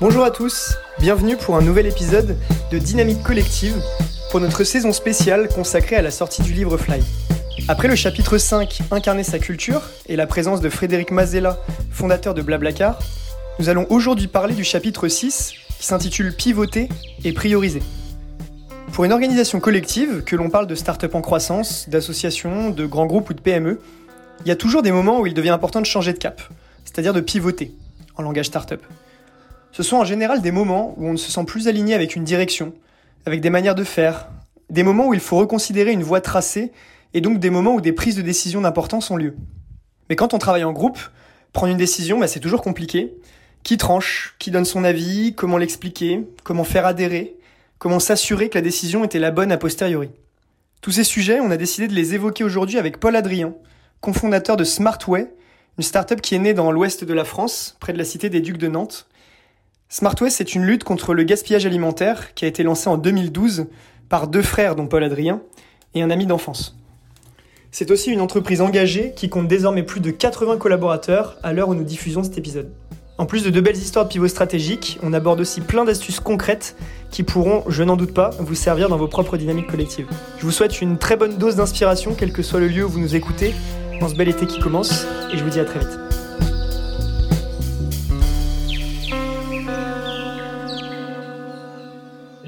Bonjour à tous, bienvenue pour un nouvel épisode de Dynamique Collective pour notre saison spéciale consacrée à la sortie du livre Fly. Après le chapitre 5, Incarner sa culture, et la présence de Frédéric Mazella, fondateur de Blablacar, nous allons aujourd'hui parler du chapitre 6 qui s'intitule Pivoter et prioriser. Pour une organisation collective, que l'on parle de start-up en croissance, d'associations, de grands groupes ou de PME, il y a toujours des moments où il devient important de changer de cap, c'est-à-dire de pivoter, en langage start-up. Ce sont en général des moments où on ne se sent plus aligné avec une direction, avec des manières de faire, des moments où il faut reconsidérer une voie tracée, et donc des moments où des prises de décision d'importance ont lieu. Mais quand on travaille en groupe, prendre une décision, bah, c'est toujours compliqué. Qui tranche Qui donne son avis Comment l'expliquer Comment faire adhérer Comment s'assurer que la décision était la bonne a posteriori Tous ces sujets, on a décidé de les évoquer aujourd'hui avec Paul Adrien, cofondateur de Smartway, une start-up qui est née dans l'ouest de la France, près de la cité des Ducs de Nantes. Smartway, c'est une lutte contre le gaspillage alimentaire qui a été lancée en 2012 par deux frères, dont Paul Adrien, et un ami d'enfance. C'est aussi une entreprise engagée qui compte désormais plus de 80 collaborateurs à l'heure où nous diffusons cet épisode. En plus de de belles histoires de pivot stratégiques, on aborde aussi plein d'astuces concrètes qui pourront, je n'en doute pas, vous servir dans vos propres dynamiques collectives. Je vous souhaite une très bonne dose d'inspiration, quel que soit le lieu où vous nous écoutez, dans ce bel été qui commence, et je vous dis à très vite.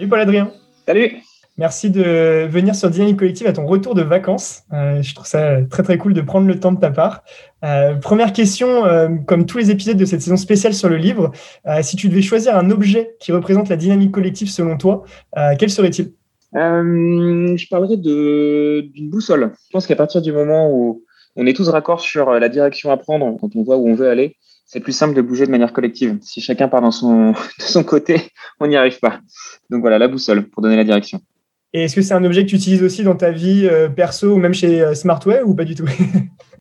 Salut Paul-Adrien. Salut. Merci de venir sur Dynamique Collective à ton retour de vacances. Euh, je trouve ça très très cool de prendre le temps de ta part. Euh, première question, euh, comme tous les épisodes de cette saison spéciale sur le livre, si tu devais choisir un objet qui représente la dynamique collective selon toi, quel serait-il? Je parlerais d'une boussole. Je pense qu'à partir du moment où on est tous raccords sur la direction à prendre, quand on voit où on veut aller, c'est plus simple de bouger de manière collective. Si chacun part dans son, de son côté, on n'y arrive pas. Donc voilà, la boussole pour donner la direction. Et est-ce que c'est un objet que tu utilises aussi dans ta vie euh, perso ou même chez euh, Smartway ou pas du tout?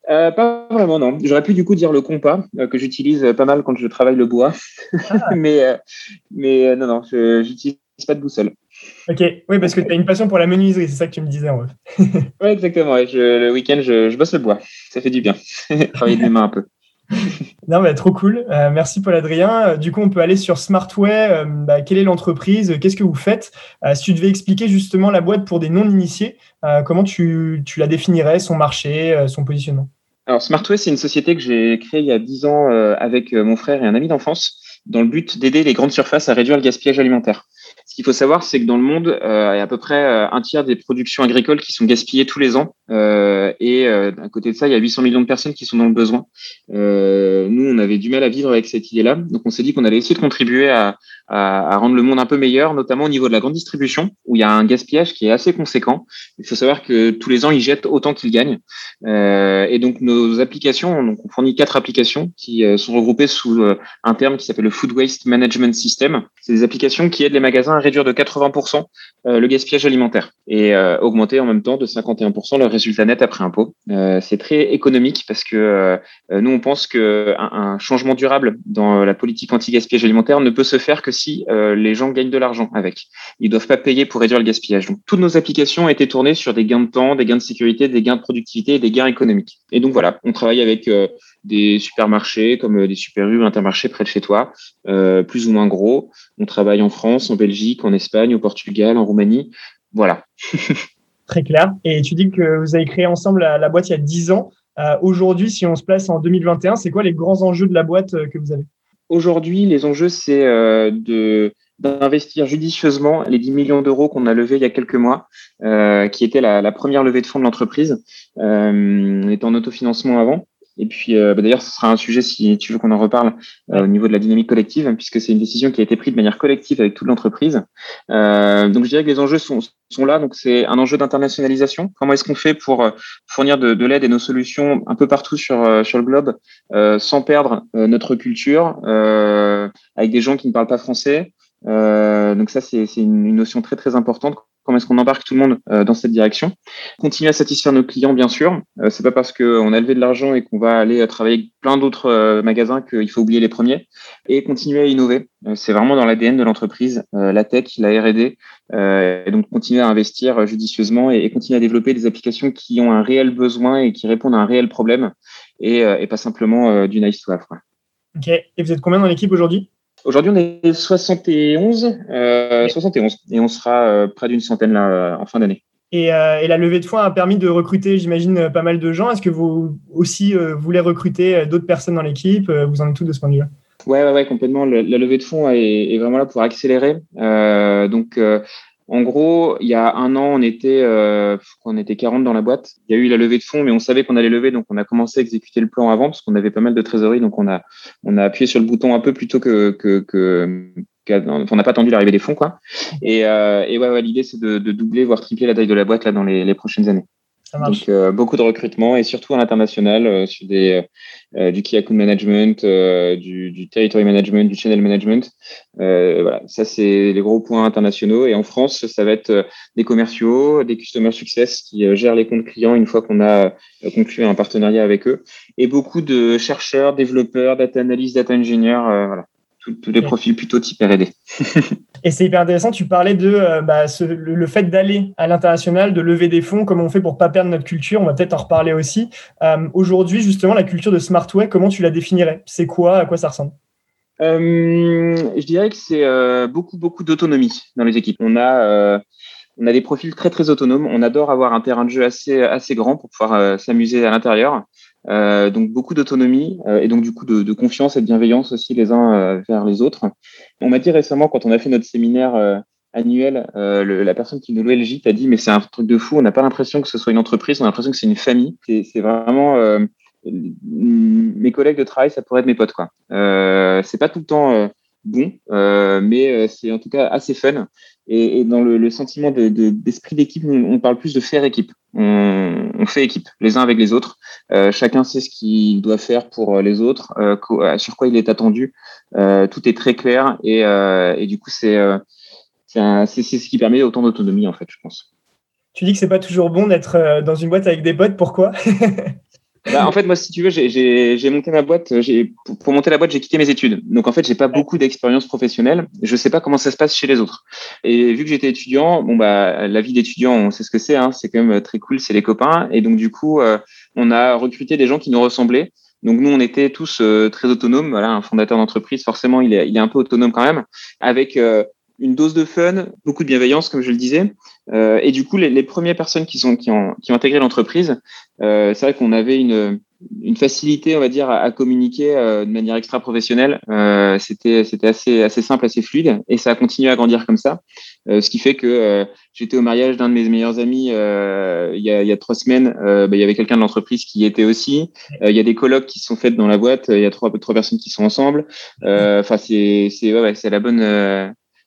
Euh, Pas vraiment, non. J'aurais pu du coup dire le compas, que j'utilise pas mal quand je travaille le bois. Ah. mais mais non, non, je n'utilise pas de boussole. Ok, oui, parce que tu as une passion pour la menuiserie, c'est ça que tu me disais en vrai. oui, exactement. le week-end, je, je, bosse le bois. Ça fait du bien. Travailler de mes mains un peu. Non, mais trop cool. Euh, merci Paul Adrien. Euh, du coup, on peut aller sur Smartway. Euh, bah, quelle est l'entreprise? Qu'est-ce que vous faites? Si tu devais expliquer justement la boîte pour des non-initiés, comment tu, tu, la définirais, son marché, son positionnement? Alors, Smartway, c'est une société que j'ai créée il y a 10 ans avec mon frère et un ami d'enfance dans le but d'aider les grandes surfaces à réduire le gaspillage alimentaire. Qu'il faut savoir, c'est que dans le monde, euh, il y a à peu près euh, un tiers des productions agricoles qui sont gaspillées tous les ans. Euh, et euh, à côté de ça, il y a 800 millions de personnes qui sont dans le besoin. Nous, on avait du mal à vivre avec cette idée-là. Donc, on s'est dit qu'on allait essayer de contribuer à, à, à, rendre le monde un peu meilleur, notamment au niveau de la grande distribution, où il y a un gaspillage qui est assez conséquent. Il faut savoir que tous les ans, ils jettent autant qu'ils gagnent. et donc, nos applications, donc on fournit quatre applications qui sont regroupées sous un terme qui s'appelle le Food Waste Management System. C'est des applications qui aident les magasins réduire de 80% euh, le gaspillage alimentaire et euh, augmenter en même temps de 51% le résultat net après impôt. Euh, c'est très économique parce que nous, on pense qu'un un changement durable dans la politique anti-gaspillage alimentaire ne peut se faire que si les gens gagnent de l'argent avec. Ils doivent pas payer pour réduire le gaspillage. Donc, toutes nos applications ont été tournées sur des gains de temps, des gains de sécurité, des gains de productivité et des gains économiques. Et donc, voilà, on travaille avec des supermarchés comme des super U, intermarchés près de chez toi, plus ou moins gros. On travaille en France, en Belgique, en Espagne, au Portugal, en Roumanie. Voilà. Très clair. Et tu dis que vous avez créé ensemble la, boîte il y a 10 ans. Euh, aujourd'hui, si on se place en 2021, c'est quoi les grands enjeux de la boîte euh, que vous avez? Aujourd'hui, les enjeux, c'est euh, de d'investir judicieusement les 10 millions d'euros qu'on a levés il y a quelques mois, qui était la, la, première levée de fonds de l'entreprise. on était en autofinancement avant. Et puis, euh, bah, d'ailleurs, ce sera un sujet, si tu veux qu'on en reparle, euh, au niveau de la dynamique collective, hein, puisque c'est une décision qui a été prise de manière collective avec toute l'entreprise. Euh, donc, je dirais que les enjeux sont, sont là. Donc, c'est un enjeu d'internationalisation. Comment est-ce qu'on fait pour fournir de, de l'aide et nos solutions un peu partout sur, sur le globe, sans perdre notre culture, avec des gens qui ne parlent pas français donc ça, c'est une, notion très très importante comment est-ce qu'on embarque tout le monde euh, dans cette direction? Continuer à satisfaire nos clients, bien sûr. Euh, c'est pas parce qu'on a levé de l'argent et qu'on va aller travailler avec plein d'autres euh, magasins qu'il faut oublier les premiers. Et continuer à innover. c'est vraiment dans l'ADN de l'entreprise, la tech, la R&D. et donc continuer à investir judicieusement et, continuer à développer des applications qui ont un réel besoin et qui répondent à un réel problème et, et pas simplement du nice to have. Ok. Et vous êtes combien dans l'équipe aujourd'hui? Aujourd'hui, on est 71, 71 et on sera près d'une centaine là, en fin d'année. Et, et, la levée de fonds a permis de recruter, j'imagine, pas mal de gens. Est-ce que vous aussi voulez recruter d'autres personnes dans l'équipe Vous en êtes tout de ce point de vue-là? Ouais, ouais, ouais, complètement. la levée de fonds est, est, vraiment là pour accélérer. Euh, donc, en gros, il y a un an, on était, euh, on était 40 dans la boîte. Il y a eu la levée de fonds, mais on savait qu'on allait lever, donc on a commencé à exécuter le plan avant parce qu'on avait pas mal de trésorerie, donc on a, on a appuyé sur le bouton un peu plus tôt que, que, que on n'a pas attendu l'arrivée des fonds, quoi. Et, euh, et ouais, l'idée c'est de, doubler, voire tripler la taille de la boîte là dans les prochaines années. Donc euh, beaucoup de recrutement et surtout à l'international euh, sur des euh, du key account management, du, du, territory management, du channel management. voilà, ça c'est les gros points internationaux. Et en France, ça va être des commerciaux, des customer success qui gèrent les comptes clients une fois qu'on a conclu un partenariat avec eux, et beaucoup de chercheurs, développeurs, data analyst, data engineer. voilà, tous les profils plutôt type R&D. Et c'est hyper intéressant, tu parlais de euh, bah, le, fait d'aller à l'international, de lever des fonds, comment on fait pour pas perdre notre culture, on va peut-être en reparler aussi. Euh, aujourd'hui, justement, la culture de Smartway, comment tu la définirais? C'est quoi À quoi ça ressemble? Euh, Je dirais que c'est beaucoup, beaucoup d'autonomie dans les équipes. On a, on a des profils très, très autonomes. On adore avoir un terrain de jeu assez, assez grand pour pouvoir s'amuser à l'intérieur. Euh, donc beaucoup d'autonomie euh, et donc du coup de, de, confiance et de bienveillance aussi les uns euh, vers les autres. On m'a dit récemment quand on a fait notre séminaire annuel, le, la personne qui nous louait le gîte a dit mais c'est un truc de fou, on n'a pas l'impression que ce soit une entreprise, on a l'impression que c'est une famille. C'est vraiment mes collègues de travail, ça pourrait être mes potes quoi. c'est pas tout le temps bon, mais c'est en tout cas assez fun. Et, dans le, sentiment d'esprit de, d'équipe, on, parle plus de faire équipe. On, fait équipe, les uns avec les autres. Euh, chacun sait ce qu'il doit faire pour euh, les autres, euh, euh, sur quoi il est attendu. Euh, tout est très clair et, euh, du coup, c'est c'est ce qui permet autant d'autonomie, en fait, je pense. Tu dis que c'est pas toujours bon d'être dans une boîte avec des potes. Pourquoi? Bah, en fait, moi, si tu veux, j'ai monté ma boîte. Pour, pour monter la boîte, j'ai quitté mes études. Donc, en fait, j'ai pas beaucoup d'expérience professionnelle. Je sais pas comment ça se passe chez les autres. Et vu que j'étais étudiant, bon bah, la vie d'étudiant, on sait ce que c'est. Hein, c'est quand même très cool. C'est les copains. Et donc, du coup, euh, on a recruté des gens qui nous ressemblaient. Donc nous, on était tous euh, très autonomes. Voilà, un fondateur d'entreprise, forcément, il est, il est un peu autonome quand même, avec euh, une dose de fun, beaucoup de bienveillance, comme je le disais. Euh, et du coup, les, les, premières personnes qui, sont, qui, ont, qui ont intégré l'entreprise, euh, c'est vrai qu'on avait une, une facilité, on va dire, à, à communiquer euh, de manière extra professionnelle. Euh, c'était c'était assez assez simple, assez fluide, et ça a continué à grandir comme ça. Euh, ce qui fait que j'étais au mariage d'un de mes meilleurs amis il y, a, il y a trois semaines. Bah, il y avait quelqu'un de l'entreprise qui y était aussi. il y a des colloques qui sont faites dans la boîte. Il y a trois trois personnes qui sont ensemble. Enfin, c'est c'est ouais, ouais c'est la bonne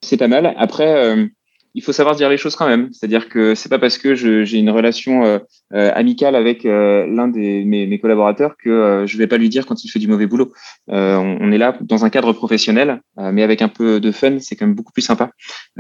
c'est pas mal. Après, euh, il faut savoir dire les choses quand même. C'est-à-dire que c'est pas parce que j'ai une relation euh, euh, amicale avec l'un des mes, mes, collaborateurs que je vais pas lui dire quand il fait du mauvais boulot. On, on, est là dans un cadre professionnel, mais avec un peu de fun, c'est quand même beaucoup plus sympa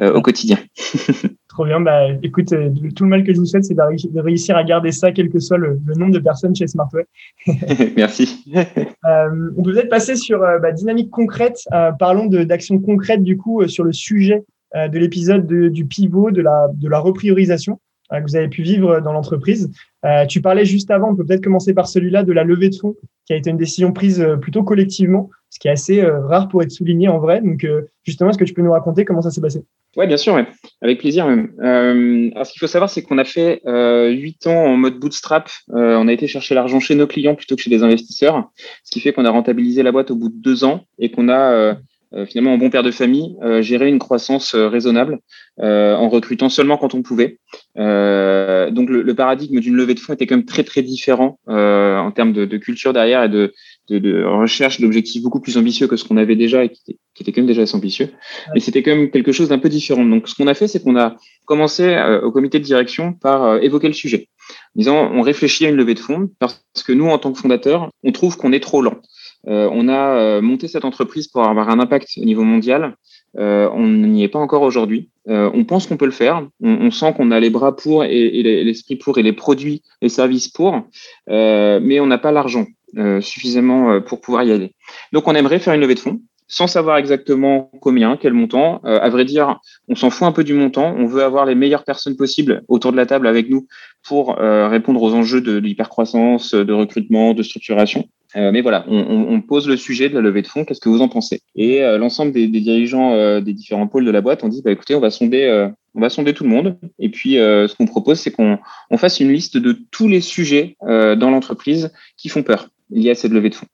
au quotidien. Trop bien. Bah, écoute, tout le mal que je vous souhaite, c'est de, réussir à garder ça, quel que soit le, le nombre de personnes chez Smartway. Merci. euh, on peut peut-être passer sur bah, dynamique concrète. parlons d'actions concrètes du coup sur le sujet euh, de l'épisode du pivot, de la, de la repriorisation euh, que vous avez pu vivre dans l'entreprise. Euh, tu parlais juste avant, on peut peut-être commencer par celui-là de la levée de fonds, qui a été une décision prise plutôt collectivement, ce qui est assez rare pour être souligné en vrai. Donc, justement, est-ce que tu peux nous raconter comment ça s'est passé? Oui, bien sûr, avec plaisir. Même. alors, ce qu'il faut savoir, c'est qu'on a fait huit ans en mode bootstrap. on a été chercher l'argent chez nos clients plutôt que chez des investisseurs, ce qui fait qu'on a rentabilisé la boîte au bout de deux ans et qu'on a euh, finalement en bon père de famille, euh, gérer une croissance euh, raisonnable en recrutant seulement quand on pouvait. donc le, paradigme d'une levée de fonds était quand même très très différent en termes de, culture derrière et de, recherche d'objectifs beaucoup plus ambitieux que ce qu'on avait déjà et qui était, qui était, quand même déjà assez ambitieux. Mais c'était quand même quelque chose d'un peu différent. Donc ce qu'on a fait, c'est qu'on a commencé au comité de direction par évoquer le sujet. En disant, on réfléchit à une levée de fonds parce que nous, en tant que fondateurs, on trouve qu'on est trop lent. Euh, on a euh, monté cette entreprise pour avoir un impact au niveau mondial. Euh, on n'y est pas encore aujourd'hui. on pense qu'on peut le faire. On, sent qu'on a les bras pour et, l'esprit pour et les produits, les services pour, mais on n'a pas l'argent suffisamment pour pouvoir y aller. Donc, on aimerait faire une levée de fonds sans savoir exactement combien, quel montant. à vrai dire, on s'en fout un peu du montant. On veut avoir les meilleures personnes possibles autour de la table avec nous pour répondre aux enjeux de, de l'hypercroissance, de recrutement, de structuration. Mais voilà, on, pose le sujet de la levée de fonds. Qu'est-ce que vous en pensez? Et l'ensemble des, dirigeants des différents pôles de la boîte ont dit, bah, écoutez, on va sonder, on va sonder tout le monde. Et puis, ce qu'on propose, c'est qu'on fasse une liste de tous les sujets dans l'entreprise qui font peur liés à cette levée de fonds.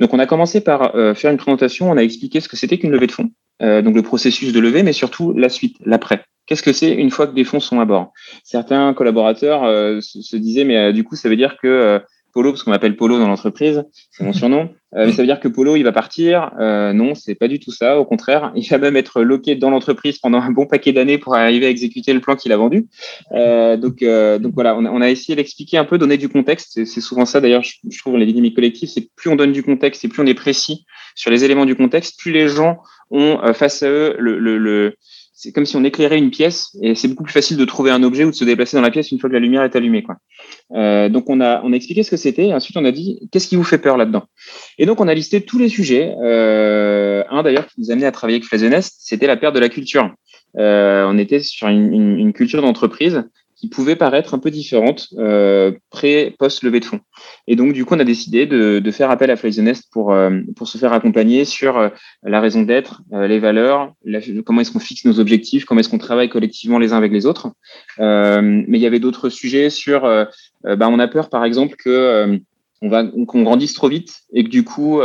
Donc, on a commencé par faire une présentation. On a expliqué ce que c'était qu'une levée de fonds, donc le processus de levée, mais surtout la suite, l'après. Qu'est-ce que c'est une fois que des fonds sont à bord? Certains collaborateurs euh, se, disaient, mais euh, du coup, ça veut dire que euh, Polo, parce qu'on m'appelle Polo dans l'entreprise, c'est mon surnom, mais ça veut dire que Polo, il va partir Non, c'est pas du tout ça. Au contraire, il va même être loqué dans l'entreprise pendant un bon paquet d'années pour arriver à exécuter le plan qu'il a vendu. donc, donc voilà, on a, on a essayé d'expliquer un peu, donner du contexte. C'est souvent ça, d'ailleurs, je, je, trouve, les dynamiques collectives, c'est plus on donne du contexte et plus on est précis sur les éléments du contexte, plus les gens ont face à eux le, le, le c'est comme si on éclairait une pièce et c'est beaucoup plus facile de trouver un objet ou de se déplacer dans la pièce une fois que la lumière est allumée. Euh, donc on a, on a expliqué ce que c'était et ensuite on a dit qu'est-ce qui vous fait peur là-dedans? Et donc on a listé tous les sujets. Euh, un d'ailleurs qui nous a amené à travailler avec Flazenest, c'était la perte de la culture. Euh, on était sur une culture d'entreprise qui pouvait paraître un peu différente euh, pré-post levée de fonds. Et donc, du coup, on a décidé de, faire appel à Fly pour, euh, pour se faire accompagner sur euh, la raison d'être, les valeurs, comment est-ce qu'on fixe nos objectifs, comment est-ce qu'on travaille collectivement les uns avec les autres. mais il y avait d'autres sujets sur, bah, on a peur, par exemple, que on va qu'on grandisse trop vite et que du coup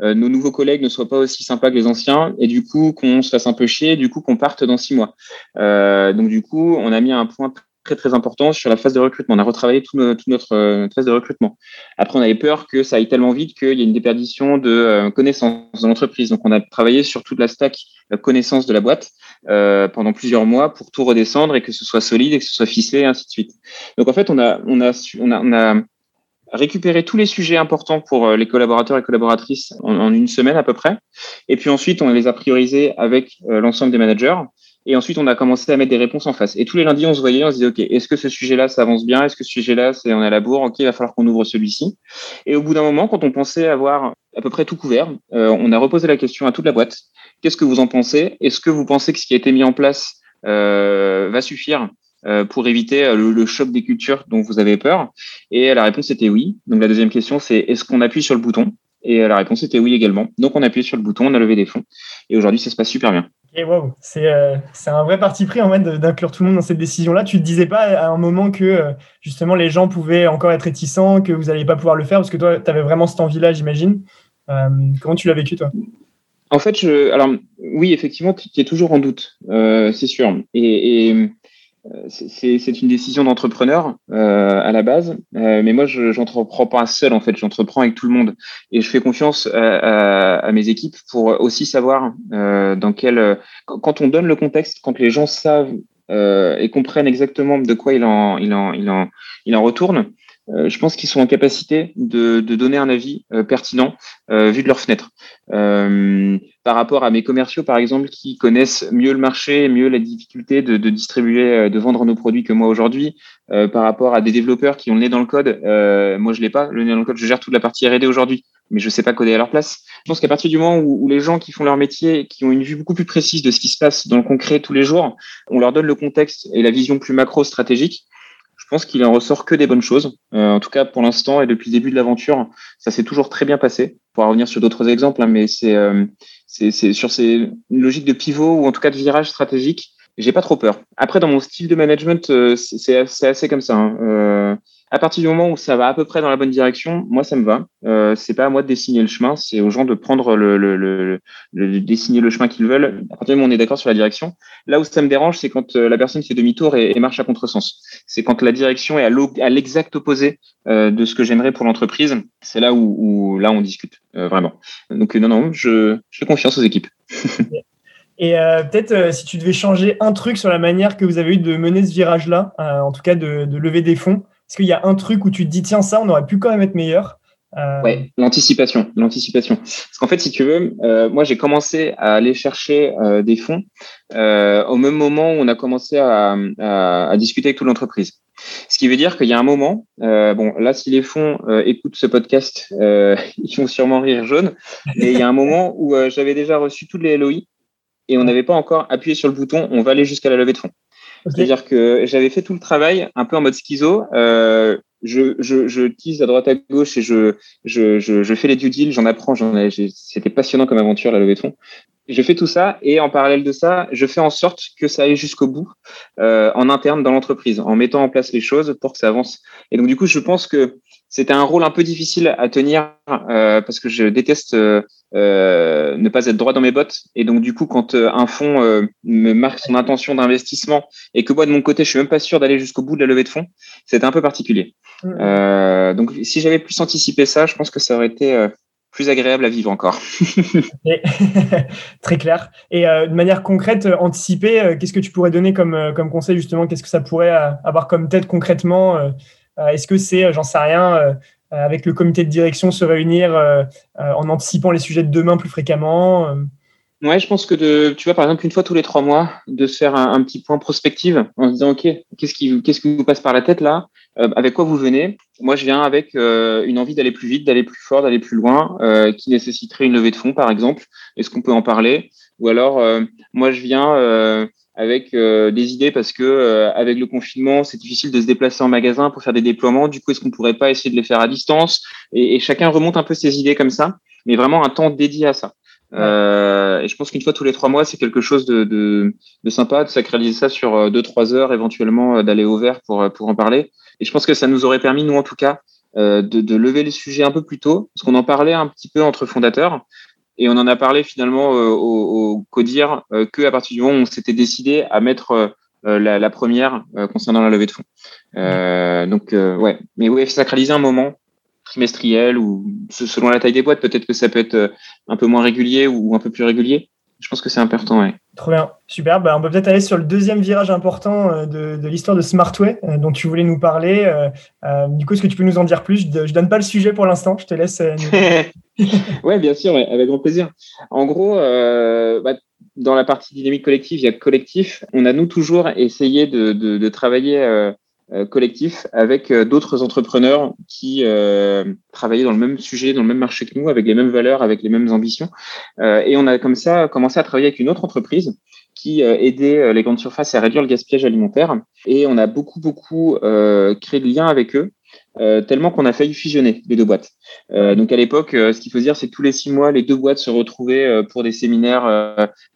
nos nouveaux collègues ne soient pas aussi sympas que les anciens et du coup qu'on se fasse un peu chier, du coup qu'on parte dans six mois. Donc du coup, on a mis un point très très important sur la phase de recrutement. On a retravaillé toute notre, euh, notre, phase de recrutement. Après, on avait peur que ça aille tellement vite qu'il y ait une déperdition de euh, connaissances dans l'entreprise. Donc, on a travaillé sur toute la stack la connaissance de la boîte euh, pendant plusieurs mois pour tout redescendre et que ce soit solide et que ce soit ficelé et ainsi de suite. Donc, en fait, on a, on a, on a, on tous les sujets importants pour les collaborateurs et collaboratrices en, une semaine à peu près. Et puis ensuite, on les a priorisés avec l'ensemble des managers. Et ensuite, on a commencé à mettre des réponses en face. Et tous les lundis, on se voyait, on se disait, OK, est-ce que ce sujet-là, ça avance bien? Est-ce que ce sujet-là, c'est on est à la bourre? OK, il va falloir qu'on ouvre celui-ci. Et au bout d'un moment, quand on pensait avoir à peu près tout couvert, euh, on a reposé la question à toute la boîte. Qu'est-ce que vous en pensez? Est-ce que vous pensez que ce qui a été mis en place euh, va suffire euh, pour éviter le, le, choc des cultures dont vous avez peur? Et la réponse était oui. Donc la deuxième question, c'est est-ce qu'on appuie sur le bouton? Et la réponse était oui également. Donc on a appuyé sur le bouton, on a levé des fonds. Et aujourd'hui, ça se passe super bien. Et wow, euh, c'est un vrai parti pris en fait d'inclure tout le monde dans cette décision-là. Tu te disais pas à un moment que euh, justement les gens pouvaient encore être réticents, que vous n'alliez pas pouvoir le faire parce que toi, tu avais vraiment cette envie-là, j'imagine. Euh, comment tu l'as vécu toi? En fait, je, alors oui, effectivement, tu es toujours en doute, c'est sûr. Et c'est une décision d'entrepreneur euh, à la base, euh, mais moi je n'entreprends pas seul en fait, j'entreprends avec tout le monde. Et je fais confiance à, à, à mes équipes pour aussi savoir euh, dans quel quand on donne le contexte, quand les gens savent euh, et comprennent exactement de quoi il en il en il en il en retourne, euh, je pense qu'ils sont en capacité de, de donner un avis euh, pertinent euh, vu de leur fenêtre. par rapport à mes commerciaux, par exemple, qui connaissent mieux le marché, mieux la difficulté de, de distribuer, de vendre nos produits que moi aujourd'hui, par rapport à des développeurs qui ont le nez dans le code, moi je l'ai pas, le nez dans le code, je gère toute la partie R&D aujourd'hui, mais je sais pas coder à leur place. Je pense qu'à partir du moment où, où, les gens qui font leur métier, qui ont une vue beaucoup plus précise de ce qui se passe dans le concret tous les jours, on leur donne le contexte et la vision plus macro stratégique, je pense qu'il en ressort que des bonnes choses. Euh, en tout cas, pour l'instant et depuis le début de l'aventure, ça s'est toujours très bien passé. Pour revenir sur d'autres exemples, hein, mais c'est euh, sur ces logiques de pivot ou en tout cas de virage stratégique, j'ai pas trop peur. Après, dans mon style de management, euh, c'est assez comme ça. Hein. À partir du moment où ça va à peu près dans la bonne direction, moi ça me va. Euh, c'est pas à moi de dessiner le chemin, c'est aux gens de prendre le, dessiner le chemin qu'ils veulent. À partir du moment où on est d'accord sur la direction, là où ça me dérange, c'est quand euh, la personne fait demi-tour et, marche à contresens. C'est quand la direction est à l'exact opposé euh, de ce que j'aimerais pour l'entreprise. C'est là où, là on discute euh, vraiment. Donc non non, je, fais confiance aux équipes. Et peut-être si tu devais changer un truc sur la manière que vous avez eu de mener ce virage-là, en tout cas de, lever des fonds, est-ce qu'il y a un truc où tu te dis tiens ça on aurait pu quand même être meilleur? Euh... Ouais, l'anticipation, l'anticipation. Parce qu'en fait, si tu veux, euh, moi j'ai commencé à aller chercher euh, des fonds euh, au même moment où on a commencé à, à, à discuter avec toute l'entreprise. Ce qui veut dire qu'il y a un moment, bon là si les fonds écoutent ce podcast, ils vont sûrement rire jaune, mais il y a un moment où j'avais déjà reçu toutes les LOI et on n'avait pas encore appuyé sur le bouton, on va aller jusqu'à la levée de fonds. C'est-à-dire que j'avais fait tout le travail un peu en mode schizo. Euh, je, je, je tease à droite à gauche et je, je, je, je fais les due deals, j'en apprends, j'en ai, c'était passionnant comme aventure la levée de fonds. Je fais tout ça et en parallèle de ça, je fais en sorte que ça aille jusqu'au bout euh, en interne dans l'entreprise, en mettant en place les choses pour que ça avance. Et donc du coup, je pense que c'était un rôle un peu difficile à tenir euh, parce que je déteste euh, euh, ne pas être droit dans mes bottes. Et donc du coup, quand un fonds me marque son intention d'investissement et que moi de mon côté, je suis même pas sûr d'aller jusqu'au bout de la levée de fonds, c'était un peu particulier. Mmh. donc si j'avais plus anticipé ça, je pense que ça aurait été plus agréable à vivre encore. Très clair. Et euh, de manière concrète, euh, anticiper, euh, qu'est-ce que tu pourrais donner comme, comme conseil justement Qu'est-ce que ça pourrait avoir comme tête concrètement Est-ce que c'est, j'en sais rien, avec le comité de direction se réunir en anticipant les sujets de demain plus fréquemment Ouais, je pense que de, tu vois, par exemple, une fois tous les trois mois, de se faire un, petit point prospective en se disant, OK, qu'est-ce qui, qu'est-ce qui vous passe par la tête là? Euh, Avec quoi vous venez? Moi, je viens avec euh, une envie d'aller plus vite, d'aller plus fort, d'aller plus loin, euh, qui nécessiterait une levée de fonds, par exemple. Est-ce qu'on peut en parler? Ou alors, moi, je viens avec des idées parce que avec le confinement, c'est difficile de se déplacer en magasin pour faire des déploiements. Du coup, est-ce qu'on pourrait pas essayer de les faire à distance? Et, et chacun remonte un peu ses idées comme ça, mais vraiment un temps dédié à ça. Euh, et je pense qu'une fois tous les trois mois, c'est quelque chose de, de, de, sympa de sacraliser ça sur euh, deux trois heures, éventuellement euh, d'aller au vert pour pour en parler. Et je pense que ça nous aurait permis, nous en tout cas, de, de lever le sujet un peu plus tôt, parce qu'on en parlait un petit peu entre fondateurs. Et on en a parlé finalement au, au CODIR que à partir du moment où on s'était décidé à mettre la, la, première concernant la levée de fonds. Euh, donc ouais, mais ouais, sacraliser un moment trimestriel ou selon la taille des boîtes, peut-être que ça peut être euh, un peu moins régulier ou un peu plus régulier. Je pense que c'est important, ouais. Trop bien, super. Bah, on peut peut-être aller sur le deuxième virage important euh, de, de l'histoire de Smartway euh, dont tu voulais nous parler. du coup, est-ce que tu peux nous en dire plus? Je ne donne pas le sujet pour l'instant, je te laisse. oui, bien sûr, avec grand plaisir. En gros, bah, dans la partie dynamique collective, il y a collectif. On a nous toujours essayé de, de, de travailler euh, collectif avec euh, d'autres entrepreneurs qui euh, travaillaient dans le même sujet, dans le même marché que nous, avec les mêmes valeurs, avec les mêmes ambitions. et on a comme ça commencé à travailler avec une autre entreprise qui aidait les grandes surfaces à réduire le gaspillage alimentaire. Et on a beaucoup, beaucoup créé de liens avec eux euh, tellement qu'on a failli fusionner les deux boîtes. Euh, donc à l'époque, euh, ce qu'il faut dire, c'est que tous les six mois, les deux boîtes se retrouvaient pour des séminaires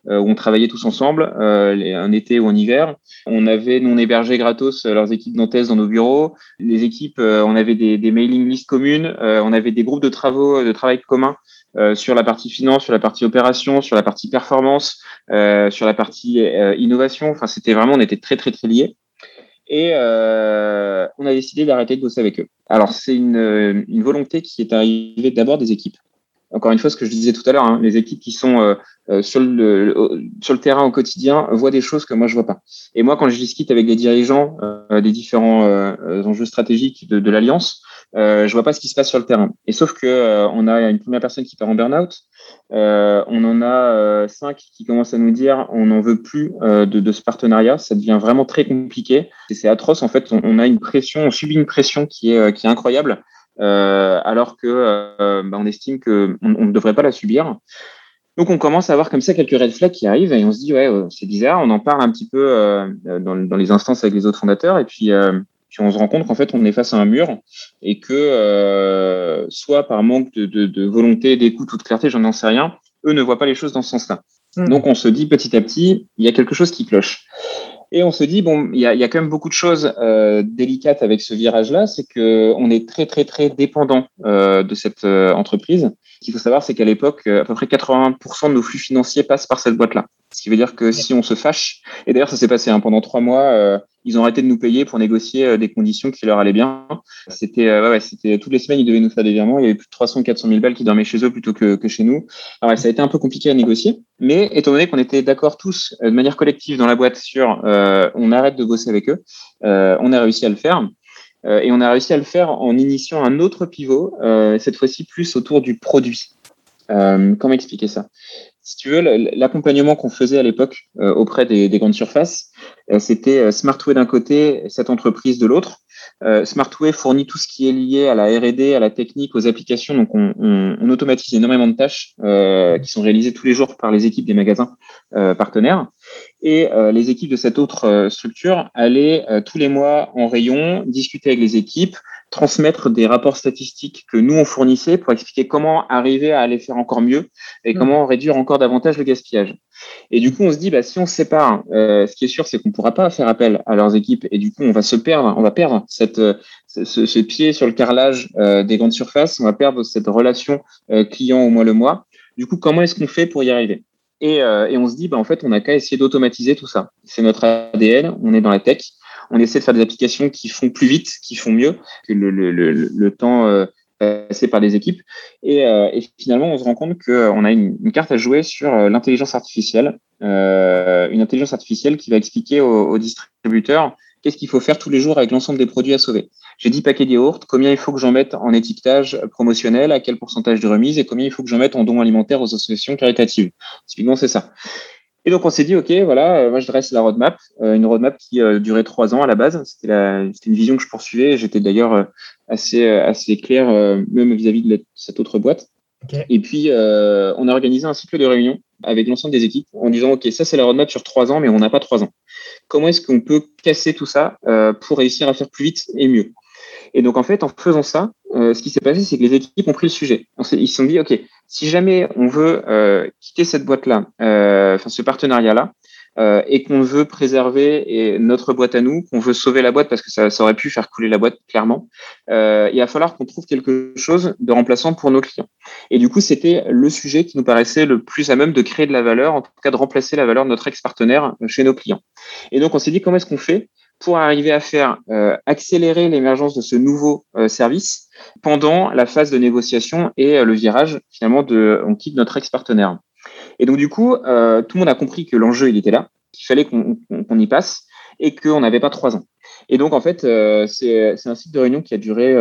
où on travaillait tous ensemble, un été ou un hiver. On avait, nous, on hébergeait gratos leurs équipes nantaises dans nos bureaux. Les équipes, on avait des, des mailing lists communes, on avait des groupes de travaux, de travail communs sur la partie finance, sur la partie opération, sur la partie performance, sur la partie innovation. Enfin, c'était vraiment, on était très très très liés et euh, on a décidé d'arrêter de bosser avec eux. Alors c'est une, une volonté qui est arrivée d'abord des équipes. Encore une fois, ce que je disais tout à l'heure, hein, les équipes qui sont euh, euh, sur, le, sur le terrain au quotidien voient des choses que moi je vois pas. Et moi, quand je discute avec les dirigeants euh, des différents euh, enjeux stratégiques de, de l'alliance, euh, je vois pas ce qui se passe sur le terrain. Et sauf que on a une première personne qui part en burn-out, euh, on en a euh, cinq qui commencent à nous dire on n'en veut plus euh, de, ce partenariat. Ça devient vraiment très compliqué. C'est atroce. En fait, on, a une pression, on subit une pression qui est, qui est incroyable, alors que bah, on estime que on, on, ne devrait pas la subir. Donc, on commence à avoir comme ça quelques red flags qui arrivent et on se dit ouais, c'est bizarre. On en parle un petit peu dans, les instances avec les autres fondateurs et puis puis on se rend compte qu'en fait on est face à un mur et que euh, soit par manque de, de, de volonté, d'écoute ou de clarté, j'en sais rien, eux ne voient pas les choses dans ce sens-là. Mmh. Donc on se dit petit à petit, il y a quelque chose qui cloche. Et on se dit bon, il y a, il y a quand même beaucoup de choses euh, délicates avec ce virage-là, c'est que on est très très très dépendant euh, de cette entreprise. Ce qu'il faut savoir, c'est qu'à l'époque, à peu près 80% de nos flux financiers passent par cette boîte-là. Ce qui veut dire que si on se fâche, et d'ailleurs ça s'est passé hein, pendant trois mois, euh, ils ont arrêté de nous payer pour négocier euh, des conditions qui leur allaient bien. C'était, euh, ouais, ouais, c'était toutes les semaines ils devaient nous faire des virements. Il y avait plus de 300, 400 000 balles qui dormaient chez eux plutôt que, que chez nous. Alors ouais, ça a été un peu compliqué à négocier, mais étant donné qu'on était d'accord tous de manière collective dans la boîte sur, on arrête de bosser avec eux, on a réussi à le faire. et on a réussi à le faire en initiant un autre pivot, cette fois-ci plus autour du produit. comment expliquer ça? Si tu veux, l'accompagnement qu'on faisait à l'époque euh, auprès des, des, grandes surfaces, euh, c'était euh, Smartway d'un côté, cette entreprise de l'autre. Smartway fournit tout ce qui est lié à la R&D, à la technique, aux applications. Donc, on, on, on automatise énormément de tâches qui sont réalisées tous les jours par les équipes des magasins partenaires. Et les équipes de cette autre structure allaient tous les mois en rayon discuter avec les équipes, transmettre des rapports statistiques que nous on fournissait pour expliquer comment arriver à aller faire encore mieux et mmh. comment réduire encore davantage le gaspillage. Et du coup, on se dit, bah, si on se sépare, euh, ce qui est sûr, c'est qu'on ne pourra pas faire appel à leurs équipes et du coup, on va se perdre, on va perdre cette, euh, ce, pied sur le carrelage euh, des grandes surfaces, on va perdre cette relation client au mois le mois. Du coup, comment est-ce qu'on fait pour y arriver? Et, et, on se dit, bah, en fait, on n'a qu'à essayer d'automatiser tout ça. C'est notre ADN, on est dans la tech on essaie de faire des applications qui font plus vite, qui font mieux que le, le, le, temps euh, passé par les équipes. Et, euh, et, finalement, on se rend compte qu'on a une, carte à jouer sur euh, l'intelligence artificielle, euh, une intelligence artificielle qui va expliquer aux, distributeurs qu'est-ce qu'il faut faire tous les jours avec l'ensemble des produits à sauver. J'ai 10 paquets de combien il faut que j'en mette en étiquetage promotionnel, à quel pourcentage de remise et combien il faut que j'en mette en dons alimentaires aux associations caritatives. Typiquement, c'est ça. Et donc on s'est dit, ok, voilà, euh, moi je dresse la roadmap, euh, une roadmap qui euh, durait trois ans à la base. C'était une vision que je poursuivais. J'étais d'ailleurs assez assez clair, même vis-à-vis de cette autre boîte. Et puis on a organisé un cycle de réunion avec l'ensemble des équipes en disant, ok, ça c'est la roadmap sur trois ans, mais on n'a pas trois ans. Comment est-ce qu'on peut casser tout ça pour réussir à faire plus vite et mieux? Et donc en fait, en faisant ça, ce qui s'est passé, c'est que les équipes ont pris le sujet. Ils se sont dit, ok, si jamais on veut euh, quitter cette boîte-là, euh, enfin ce partenariat-là, euh, et qu'on veut préserver et notre boîte à nous, qu'on veut sauver la boîte parce que ça, ça aurait pu faire couler la boîte clairement, euh, il va falloir qu'on trouve quelque chose de remplaçant pour nos clients. Et du coup, c'était le sujet qui nous paraissait le plus à même de créer de la valeur, en tout cas de remplacer la valeur de notre ex-partenaire chez nos clients. Et donc, on s'est dit comment est-ce qu'on fait pour arriver à faire euh, accélérer l'émergence de ce nouveau euh, service pendant la phase de négociation et euh, le virage finalement de on quitte notre ex-partenaire. Et donc du coup, tout le monde a compris que l'enjeu il était là, qu'il fallait qu'on y passe et qu'on n'avait pas trois ans. Et donc en fait, c'est un site de réunion qui a duré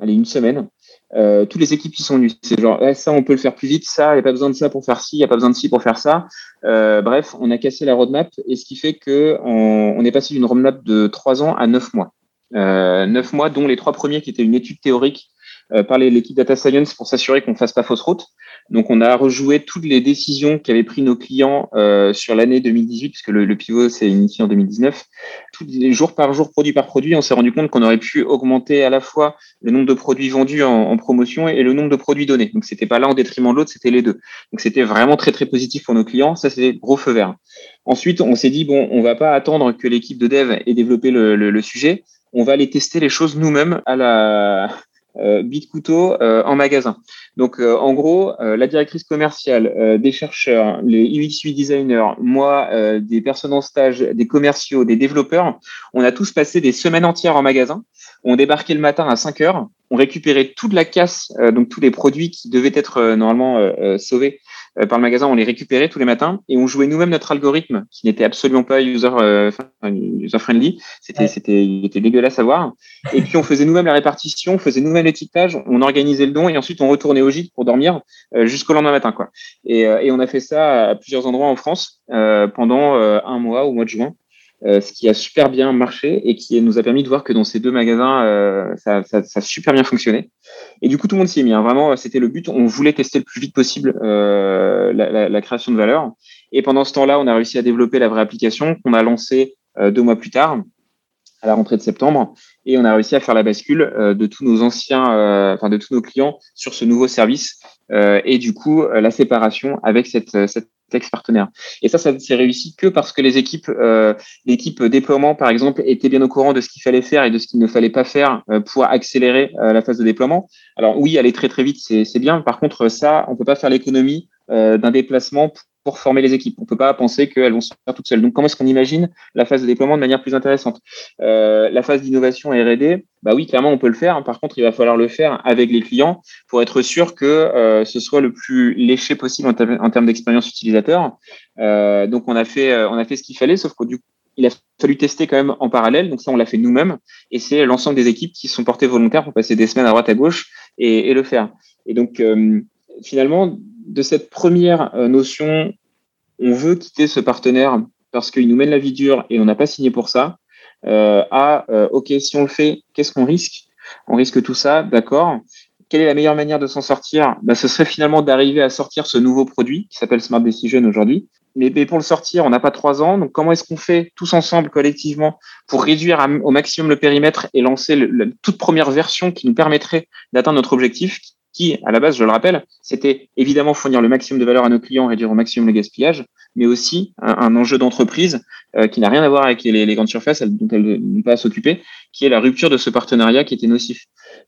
une semaine euh, toutes les équipes qui sont venues. C'est genre, ça, on peut le faire plus vite, ça, il n'y a pas besoin de ça pour faire ci, il n'y a pas besoin de ci pour faire ça. Euh, bref, on a cassé la roadmap et ce qui fait que on, est passé d'une roadmap de trois ans à neuf mois. Euh, neuf mois, dont les trois premiers qui étaient une étude théorique euh, par l'équipe Data Science pour s'assurer qu'on ne fasse pas fausse route. Donc, on a rejoué toutes les décisions qu'avaient pris nos clients euh, sur l'année 2018, puisque le, pivot s'est initié en 2019. Tous les jours par jour, produit par produit, on s'est rendu compte qu'on aurait pu augmenter à la fois le nombre de produits vendus en, promotion et le nombre de produits donnés. Donc, c'était pas l'un en détriment de l'autre, c'était les deux. Donc, c'était vraiment très, très positif pour nos clients. Ça, c'est gros feu vert. Ensuite, on s'est dit, bon, on va pas attendre que l'équipe de dev ait développé le, le, le sujet on va aller tester les choses nous-mêmes à la, euh, bit couteau euh, en magasin. Donc euh, en gros, la directrice commerciale, des chercheurs, les UX designers, moi, des personnes en stage, des commerciaux, des développeurs, on a tous passé des semaines entières en magasin. On débarquait le matin à 5 heures, on récupérait toute la casse, donc tous les produits qui devaient être normalement sauvés euh, par le magasin, on les récupérait tous les matins et on jouait nous-mêmes notre algorithme qui n'était absolument pas user, euh, user friendly. C'était, c'était, il était dégueulasse à voir. Et puis on faisait nous-mêmes la répartition, on faisait nous-mêmes l'étiquetage, on organisait le don et ensuite on retournait au gîte pour dormir euh, jusqu'au lendemain matin, quoi. Et, et, on a fait ça à plusieurs endroits en France pendant un mois au mois de juin. Euh, ce qui a super bien marché et qui nous a permis de voir que dans ces deux magasins, euh, ça, ça, ça, a super bien fonctionné. Et du coup, tout le monde s'y est mis. Hein. Vraiment, c'était le but. On voulait tester le plus vite possible euh, la, la, la, création de valeur. Et pendant ce temps-là, on a réussi à développer la vraie application qu'on a lancée euh, deux mois plus tard, à la rentrée de septembre. Et on a réussi à faire la bascule euh, de tous nos anciens, enfin de tous nos clients sur ce nouveau service. et du coup, la séparation avec cette, cette ex-partenaire. Et ça, ça s'est réussi que parce que les équipes, euh, l'équipe déploiement, par exemple, étaient bien au courant de ce qu'il fallait faire et de ce qu'il ne fallait pas faire euh, pour accélérer euh, la phase de déploiement. Alors oui, aller très très vite, c'est bien. Par contre, ça, on peut pas faire l'économie d'un déplacement pour former les équipes. On peut pas penser qu'elles vont se faire toutes seules. Donc, comment est-ce qu'on imagine la phase de déploiement de manière plus intéressante? Euh, La phase d'innovation R&D, bah oui, clairement, on peut le faire. Par contre, il va falloir le faire avec les clients pour être sûr que euh, ce soit le plus léché possible en, en termes d'expérience utilisateur. Euh, donc, on a fait, euh, on a fait ce qu'il fallait, sauf que du coup, il a fallu tester quand même en parallèle. Donc ça, on l'a fait nous-mêmes. Et c'est l'ensemble des équipes qui sont portées volontaires pour passer des semaines à droite à gauche et, et le faire. Et donc, euh, finalement, de cette première euh, notion, on veut quitter ce partenaire parce qu'il nous mène la vie dure et on n'a pas signé pour ça, euh, à euh, OK, si on le fait, qu'est-ce qu'on risque? On risque tout ça, d'accord. Quelle est la meilleure manière de s'en sortir? Bah, Ce serait finalement d'arriver à sortir ce nouveau produit qui s'appelle Smart Decision aujourd'hui, mais, pour le sortir, on n'a pas trois ans. Donc, comment est-ce qu'on fait tous ensemble, collectivement, pour réduire au maximum le périmètre et lancer la toute première version qui nous permettrait d'atteindre notre objectif, qui, à la base, je le rappelle, c'était évidemment fournir le maximum de valeur à nos clients, réduire au maximum le gaspillage, mais aussi un, enjeu d'entreprise euh, qui n'a rien à voir avec les, grandes surfaces dont elles n'ont pas à s'occuper, qui est la rupture de ce partenariat qui était nocif.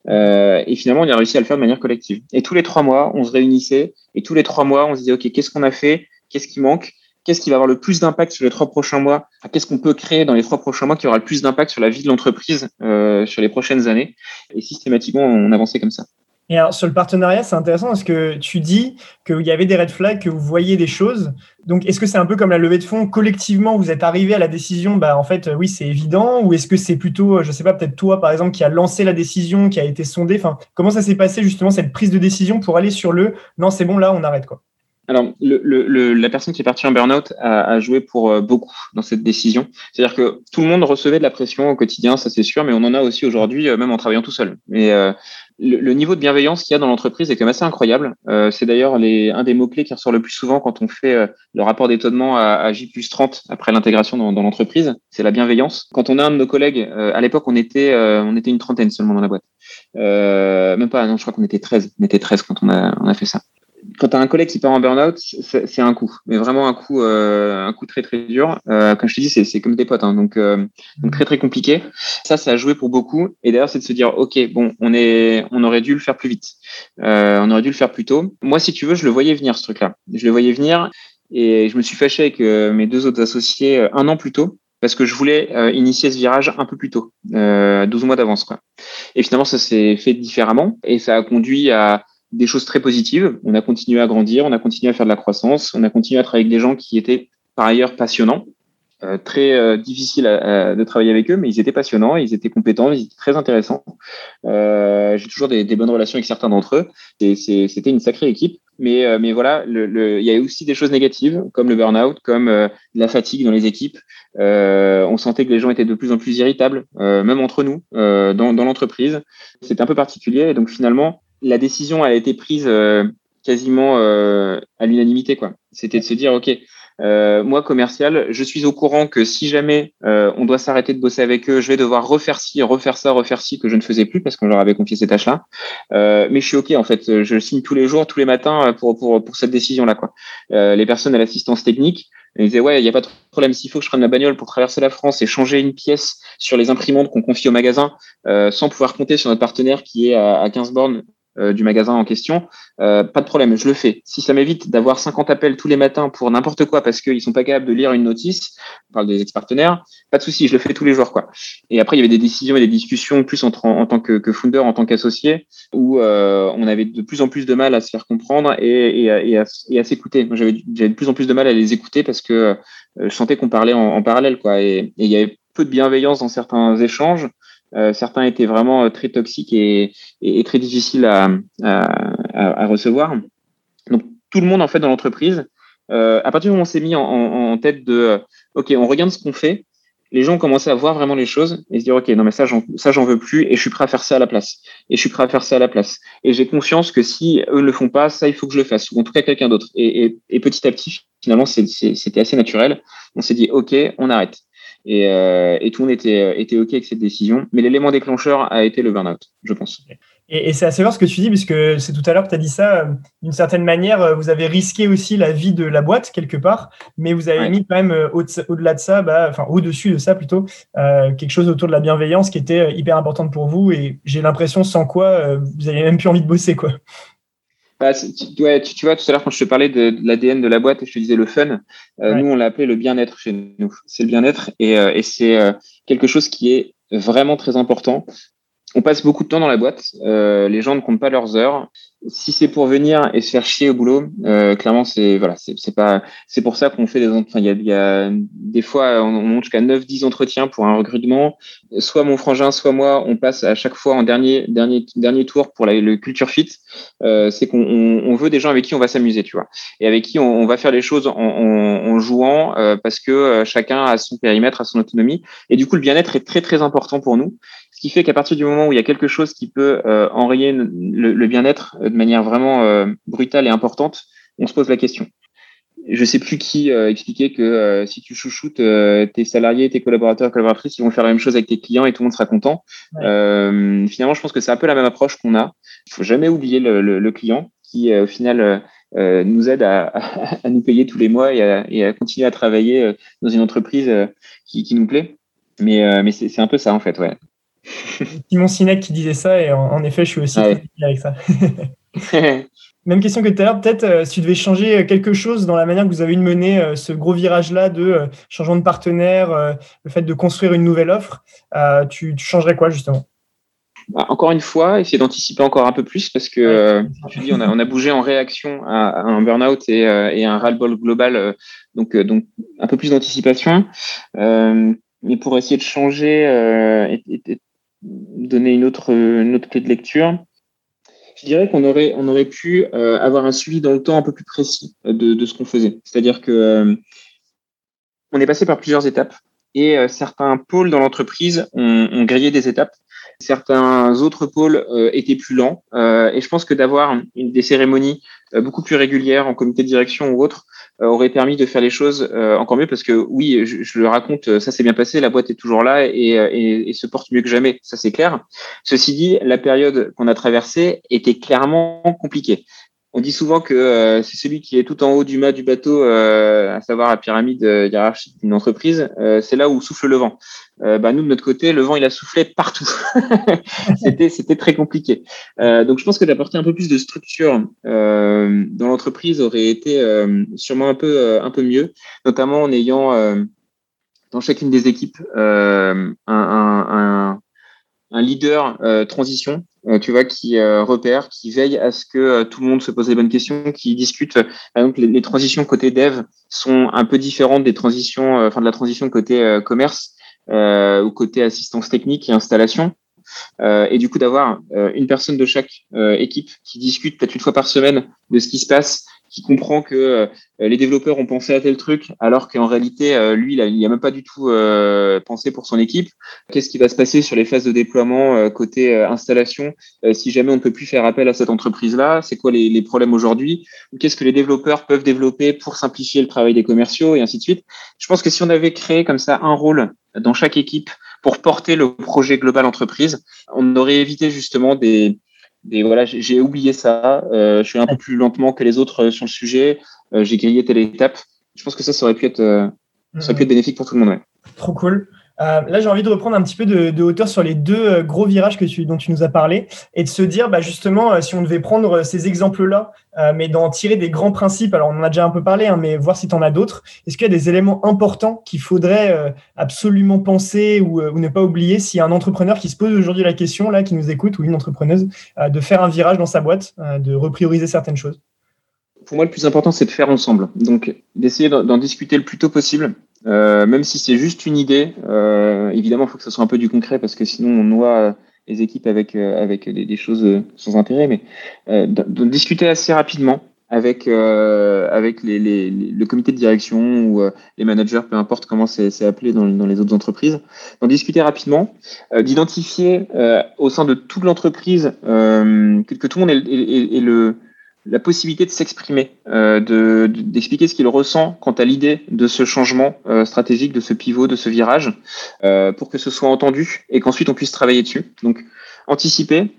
Euh, et finalement, on a réussi à le faire de manière collective. Et tous les trois mois, on se réunissait, et tous les trois mois, on se disait, OK, qu'est-ce qu'on a fait? Qu'est-ce qui manque? Qu'est-ce qui va avoir le plus d'impact sur les trois prochains mois? Qu'est-ce qu'on peut créer dans les trois prochains mois qui aura le plus d'impact sur la vie de l'entreprise euh, sur les prochaines années? Et systématiquement, on avançait comme ça. Et alors, sur le partenariat, c'est intéressant parce que tu dis qu'il y avait des red flags, que vous voyez des choses. Donc, est-ce que c'est un peu comme la levée de fonds? Collectivement, vous êtes arrivé à la décision, bah, en fait, oui, c'est évident Ou est-ce que c'est plutôt, je ne sais pas, peut-être toi, par exemple, qui a lancé la décision, qui a été sondé Comment ça s'est passé, justement, cette prise de décision pour aller sur le non, c'est bon, là, on arrête quoi alors, la personne qui est partie en burn-out a, joué pour euh, beaucoup dans cette décision. C'est-à-dire que tout le monde recevait de la pression au quotidien, ça c'est sûr, mais on en a aussi aujourd'hui, euh, même en travaillant tout seul. Euh, le, niveau de bienveillance qu'il y a dans l'entreprise est quand même assez incroyable. c'est d'ailleurs un des mots-clés qui ressort le plus souvent quand on fait le rapport d'étonnement à, J plus 30 après l'intégration dans, l'entreprise. C'est la bienveillance. Quand on a un de nos collègues, à l'époque, on était, on était une trentaine seulement dans la boîte. même pas, non, je crois qu'on était 13. On était 13 quand on a fait ça quand tu as un collègue qui part en burn-out, c'est un coup, mais vraiment un coup, euh, un coup très très dur. Euh, comme je te dis, c'est comme des potes, hein, donc, euh, donc, très très compliqué. Ça, ça a joué pour beaucoup. Et d'ailleurs, c'est de se dire, ok, bon, on est, on aurait dû le faire plus vite, euh, on aurait dû le faire plus tôt. Moi, si tu veux, je le voyais venir ce truc-là. Je le voyais venir, et je me suis fâché avec euh, mes deux autres associés euh, un an plus tôt parce que je voulais initier ce virage un peu plus tôt, 12 mois d'avance. Et finalement, ça s'est fait différemment et ça a conduit à des choses très positives. On a continué à grandir, on a continué à faire de la croissance, on a continué à travailler avec des gens qui étaient par ailleurs passionnants. Euh, très euh, difficile de travailler avec eux, mais ils étaient passionnants, ils étaient compétents, ils étaient très intéressants. Euh, J'ai toujours des, bonnes relations avec certains d'entre eux. C'était une sacrée équipe. Mais, euh, voilà, il y a aussi des choses négatives, comme le burn-out, comme la fatigue dans les équipes. on sentait que les gens étaient de plus en plus irritables, même entre nous, dans, dans l'entreprise. C'était un peu particulier. Et donc finalement, la décision a été prise euh, quasiment euh, à l'unanimité. C'était de se dire, OK, euh, moi, commercial, je suis au courant que si jamais on doit s'arrêter de bosser avec eux, je vais devoir refaire ci, refaire ça, refaire ci que je ne faisais plus parce qu'on leur avait confié ces tâches-là. mais je suis OK, en fait. Je signe tous les jours, tous les matins pour, cette décision-là. quoi. les personnes à l'assistance technique, ils disaient, ouais, il n'y a pas de problème. S'il faut que je prenne la bagnole pour traverser la France et changer une pièce sur les imprimantes qu'on confie au magasin, sans pouvoir compter sur notre partenaire qui est à, à 15 bornes euh, du magasin en question, euh, pas de problème, je le fais. Si ça m'évite d'avoir 50 appels tous les matins pour n'importe quoi parce qu'ils sont pas capables de lire une notice, on parle des ex-partenaires, pas de souci, je le fais tous les jours. quoi. Et après, il y avait des décisions et des discussions plus entre, en, tant que, que founder, en tant qu'associé, où euh, on avait de plus en plus de mal à se faire comprendre et, et, et à, à s'écouter. J'avais de plus en plus de mal à les écouter parce que je sentais qu'on parlait en, en, parallèle. quoi. Et il y avait peu de bienveillance dans certains échanges. Euh, certains étaient vraiment euh, très toxiques et, très difficiles à, recevoir. Donc tout le monde en fait dans l'entreprise, euh, à partir du moment où on s'est mis en, tête de OK, on regarde ce qu'on fait, les gens ont commencé à voir vraiment les choses et se dire OK, non mais ça j'en ça j'en veux plus et je suis prêt à faire ça à la place et je suis prêt à faire ça à la place et j'ai conscience que si eux ne le font pas, ça il faut que je le fasse ou en tout cas quelqu'un d'autre et, petit à petit finalement c'était assez naturel. On s'est dit OK, on arrête. Et, euh, et, tout le monde était, euh, était OK avec cette décision. Mais l'élément déclencheur a été le burn-out, je pense. Et, et c'est assez fort ce que tu dis, puisque c'est tout à l'heure que tu as dit ça. Euh, d'une certaine manière, vous avez risqué aussi la vie de la boîte, quelque part, mais vous avez mis quand même au-delà de ça, bah, enfin au-dessus de ça plutôt, euh, quelque chose autour de la bienveillance qui était hyper importante pour vous. Et j'ai l'impression sans quoi euh, vous n'avez même plus envie de bosser. quoi. Bah, tu, ouais, tu, vois, tout à l'heure, quand je te parlais de, l'ADN de la boîte et je te disais le fun, euh, nous, on l'a appelé le bien-être chez nous. C'est le bien-être et, euh, et c'est euh, quelque chose qui est vraiment très important. On passe beaucoup de temps dans la boîte. les gens ne comptent pas leurs heures si c'est pour venir et se faire chier au boulot, euh, clairement c'est voilà, c'est pas c'est pour ça qu'on fait des enfin il y a, y a, des fois on monte jusqu'à 9 10 entretiens pour un recrutement, soit mon frangin, soit moi, on passe à chaque fois en dernier dernier dernier tour pour le culture fit, euh, c'est qu'on on, veut des gens avec qui on va s'amuser, tu vois. Et avec qui on, on, va faire les choses en, en, jouant euh, parce que euh, chacun a son périmètre, a son autonomie. Et du coup le bien-être est très très important pour nous. Qui fait qu'à partir du moment où il y a quelque chose qui peut euh, enrayer le, bien-être euh, de manière vraiment euh, brutale et importante, on se pose la question. je sais plus qui expliquait que si tu chouchoutes tes salariés, tes collaborateurs, collaboratrices, ils vont faire la même chose avec tes clients et tout le monde sera content. finalement, je pense que c'est un peu la même approche qu'on a. Il faut jamais oublier le, client qui, au final, nous aide à, nous payer tous les mois et à, continuer à travailler dans une entreprise qui, qui nous plaît. Mais, mais c'est un peu ça, en fait, ouais. Simon Sinek qui disait ça, et en, effet, je suis aussi avec ça. Même question que tout à l'heure, peut-être euh, si tu devais changer quelque chose dans la manière que vous avez eu de mener euh, ce gros virage-là de euh, changement de partenaire, le fait de construire une nouvelle offre, tu, changerais quoi justement? Bah, encore une fois, essayer d'anticiper encore un peu plus parce que tu dis, on a, on a bougé en réaction à, un burn-out et, et un ras-le-bol global, donc, donc un peu plus d'anticipation. mais pour essayer de changer et, donner une autre, une autre clé de lecture, je dirais qu'on aurait, on aurait pu euh, avoir un suivi dans le temps un peu plus précis de, de ce qu'on faisait. C'est-à-dire que euh, on est passé par plusieurs étapes et euh, certains pôles dans l'entreprise ont, ont, grillé des étapes. Certains autres pôles étaient plus lents. et je pense que d'avoir des cérémonies beaucoup plus régulières en comité de direction ou autre aurait permis de faire les choses euh, encore mieux parce que oui, je, le raconte, euh, ça s'est bien passé, la boîte est toujours là et, et, se porte mieux que jamais, ça c'est clair. Ceci dit, la période qu'on a traversée était clairement compliquée. On dit souvent que c'est celui qui est tout en haut du mât du bateau, à savoir la pyramide hiérarchique d'une entreprise, c'est là où souffle le vent. Euh, bah, nous de notre côté, le vent il a soufflé partout. c'était très compliqué. Euh, donc je pense que d'apporter un peu plus de structure euh, dans l'entreprise aurait été euh, sûrement un peu euh, un peu mieux, notamment en ayant dans chacune des équipes un, un, leader transition. Tu vois, qui repère, qui veille à ce que tout le monde se pose les bonnes questions, qui discute. Par exemple, les, les transitions côté dev sont un peu différentes des transitions, enfin de la transition côté commerce euh, au côté assistance technique et installation. Euh, et du coup d'avoir euh, une personne de chaque euh, équipe qui discute peut-être une fois par semaine de ce qui se passe, qui comprend que euh, les développeurs ont pensé à tel truc, alors qu'en réalité, euh, lui, il n'y a, même pas du tout euh, pensé pour son équipe. Qu'est-ce qui va se passer sur les phases de déploiement côté installation si jamais on ne peut plus faire appel à cette entreprise-là? C'est quoi les, les, problèmes aujourd'hui? Qu'est-ce que les développeurs peuvent développer pour simplifier le travail des commerciaux et ainsi de suite? Je pense que si on avait créé comme ça un rôle dans chaque équipe pour porter le projet global entreprise, on aurait évité justement des, et voilà, j'ai oublié ça. Euh, je suis un peu plus lentement que les autres euh, sur le sujet. Euh, j'ai grillé telle étape. Je pense que ça, ça aurait pu être, ça aurait pu être bénéfique pour tout le monde. Trop cool. Euh, là, j'ai envie de reprendre un petit peu de, hauteur sur les deux euh, gros virages dont tu nous as parlé et de se dire, bah, justement, euh, si on devait prendre ces exemples-là, mais d'en tirer des grands principes, alors on en a déjà un peu parlé, hein, mais voir si tu en as d'autres, est-ce qu'il y a des éléments importants qu'il faudrait absolument penser ou, ou, ne pas oublier s'il y a un entrepreneur qui se pose aujourd'hui la question, là, qui nous écoute, ou une entrepreneuse, de faire un virage dans sa boîte, de reprioriser certaines choses? Pour moi, le plus important, c'est de faire ensemble. Donc, d'essayer d'en discuter le plus tôt possible, euh, même si c'est juste une idée. Euh, évidemment, il faut que ce soit un peu du concret parce que sinon, on noie les équipes avec euh, avec des, choses sans intérêt. Mais de, discuter assez rapidement avec avec les, les, le comité de direction ou les managers, peu importe comment c'est appelé dans, dans, les autres entreprises, d'en discuter rapidement, d'identifier au sein de toute l'entreprise que, que, tout le monde ait, le la possibilité de s'exprimer, euh, de, d'expliquer ce qu'il ressent quant à l'idée de ce changement euh, stratégique, de ce pivot, de ce virage, euh, pour que ce soit entendu et qu'ensuite on puisse travailler dessus. Donc, anticiper,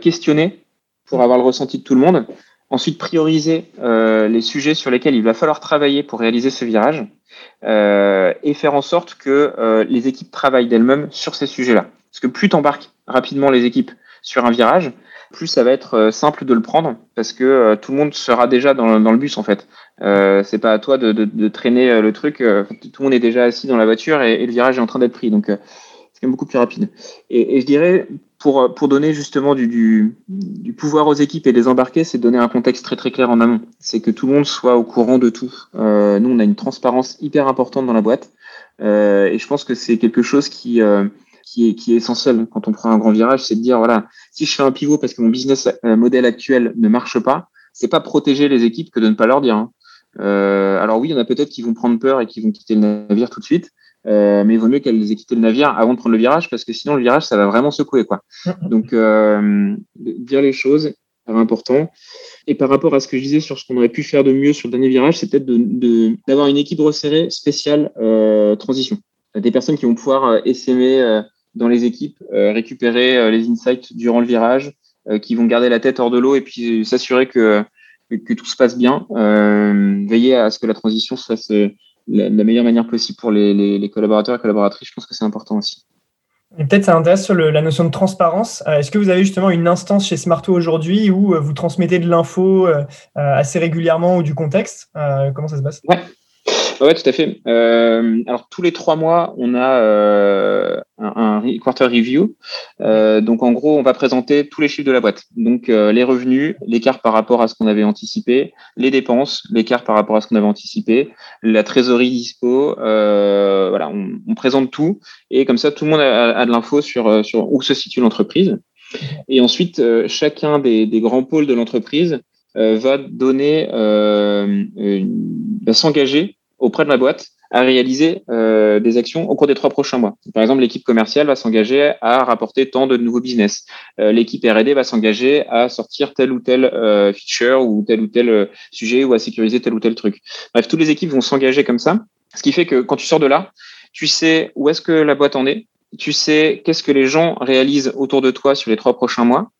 questionner pour avoir le ressenti de tout le monde. Ensuite, prioriser les sujets sur lesquels il va falloir travailler pour réaliser ce virage et faire en sorte que les équipes travaillent d'elles-mêmes sur ces sujets-là. Parce que plus t'embarques rapidement les équipes sur un virage, plus ça va être euh, simple de le prendre parce que euh, tout le monde sera déjà dans, le bus en fait. Euh, c'est pas à toi de, traîner euh, le truc. tout le monde est déjà assis dans la voiture et, le virage est en train d'être pris. Donc c'est quand même beaucoup plus rapide. Et, je dirais pour pour donner justement du, du, du pouvoir aux équipes et les embarquer, c'est donner un contexte très très clair en amont. C'est que tout le monde soit au courant de tout. nous on a une transparence hyper importante dans la boîte et je pense que c'est quelque chose qui qui est, qui est essentiel quand on prend un grand virage, c'est de dire voilà, si je fais un pivot parce que mon business euh, modèle actuel ne marche pas, c'est pas protéger les équipes que de ne pas leur dire. Hein. Euh, alors oui, il y en a peut-être qui vont prendre peur et qui vont quitter le navire tout de suite, euh, mais il vaut mieux qu'elles aient quitté le navire avant de prendre le virage parce que sinon le virage ça va vraiment secouer quoi. Donc euh, dire les choses important. Et par rapport à ce que je disais sur ce qu'on aurait pu faire de mieux sur le dernier virage, c'est peut-être d'avoir une équipe resserrée spéciale transition. Des personnes qui vont pouvoir essaimer dans les équipes, récupérer les insights durant le virage, qui vont garder la tête hors de l'eau et puis s'assurer que, que, tout se passe bien, veiller à ce que la transition se fasse la, la, meilleure manière possible pour les, les, les collaborateurs et collaboratrices. Je pense que c'est important aussi. Et peut-être ça intéresse sur le, la notion de transparence. Euh, est-ce que vous avez justement une instance chez Smarto aujourd'hui où euh, vous transmettez de l'info euh, assez régulièrement ou du contexte Comment ça se passe? Ouais. Oui, tout à fait. Euh, alors, tous les trois mois, on a euh, un, quarter review. Euh, donc, en gros, on va présenter tous les chiffres de la boîte. Donc, euh, les revenus, l'écart par rapport à ce qu'on avait anticipé, les dépenses, l'écart par rapport à ce qu'on avait anticipé, la trésorerie dispo. Euh, voilà, on, on, présente tout. Et comme ça, tout le monde a, a de l'info sur, sur où se situe l'entreprise. Et ensuite, chacun des, des, grands pôles de l'entreprise va donner, va s'engager auprès de la boîte à réaliser euh, des actions au cours des trois prochains mois. Par exemple, l'équipe commerciale va s'engager à rapporter tant de nouveaux business. Euh, l'équipe R&D va s'engager à sortir tel ou tel euh, feature ou tel ou tel euh, sujet ou à sécuriser tel ou tel truc. Bref, toutes les équipes vont s'engager comme ça, ce qui fait que quand tu sors de là, tu sais où est-ce que la boîte en est, tu sais qu'est-ce que les gens réalisent autour de toi sur les trois prochains mois,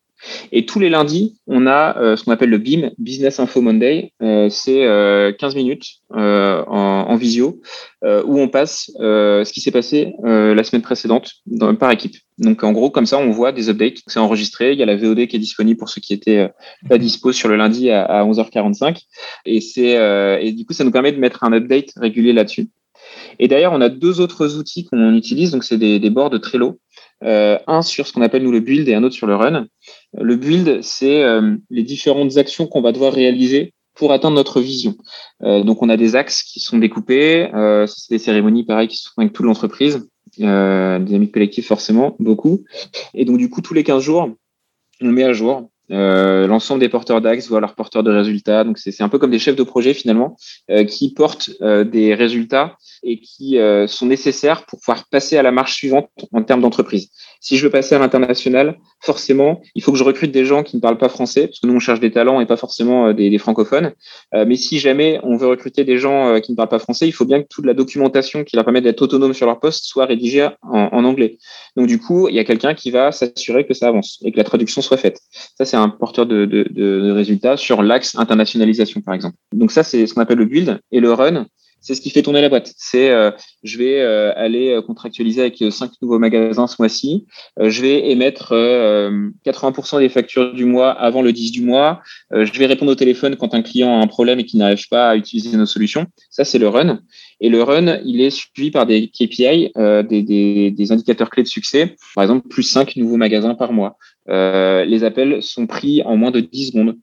et tous les lundis, on a euh, ce qu'on appelle le BIM, Business Info Monday. Euh, c'est euh, 15 minutes euh, en, en, visio où on passe ce qui s'est passé la semaine précédente par équipe. Donc en gros, comme ça, on voit des updates. C'est enregistré. Il y a la VOD qui est disponible pour ceux qui étaient pas dispo sur le lundi à, à 11h45. Et c'est et du coup, ça nous permet de mettre un update régulier là-dessus. Et d'ailleurs, on a deux autres outils qu'on utilise. Donc c'est des, des boards de Trello. Euh, un sur ce qu'on appelle nous le build et un autre sur le run. Le build, c'est euh, les différentes actions qu'on va devoir réaliser pour atteindre notre vision. Euh, donc, on a des axes qui sont découpés. Euh, c'est des cérémonies, pareil, qui sont avec toute l'entreprise. Euh, des amis collectifs, forcément, beaucoup. Et donc, du coup, tous les 15 jours, on met à jour euh, l'ensemble des porteurs d'axes, voire leurs porteurs de résultats. Donc, c'est un peu comme des chefs de projet, finalement, euh, qui portent euh, des résultats et qui sont nécessaires pour pouvoir passer à la marche suivante en termes d'entreprise. Si je veux passer à l'international, forcément, il faut que je recrute des gens qui ne parlent pas français, parce que nous, on cherche des talents et pas forcément euh, des, francophones. Euh, mais si jamais on veut recruter des gens euh, qui ne parlent pas français, il faut bien que toute la documentation qui leur permet d'être autonome sur leur poste soit rédigée en, anglais. Donc, du coup, il y a quelqu'un qui va s'assurer que ça avance et que la traduction soit faite. Ça, c'est un porteur de, de résultats sur l'axe internationalisation, par exemple. Donc, ça, c'est ce qu'on appelle le build. Et le run, c'est ce qui fait tourner la boîte. C'est euh, je vais euh, aller euh, contractualiser avec cinq nouveaux magasins ce mois-ci. je vais émettre 80% des factures du mois avant le 10 du mois. je vais répondre au téléphone quand un client a un problème et qu'il n'arrive pas à utiliser nos solutions. Ça, c'est le run. Et le run, il est suivi par des KPI, des, des, indicateurs clés de succès. Par exemple, plus cinq nouveaux magasins par mois. les appels sont pris en moins de 10 secondes.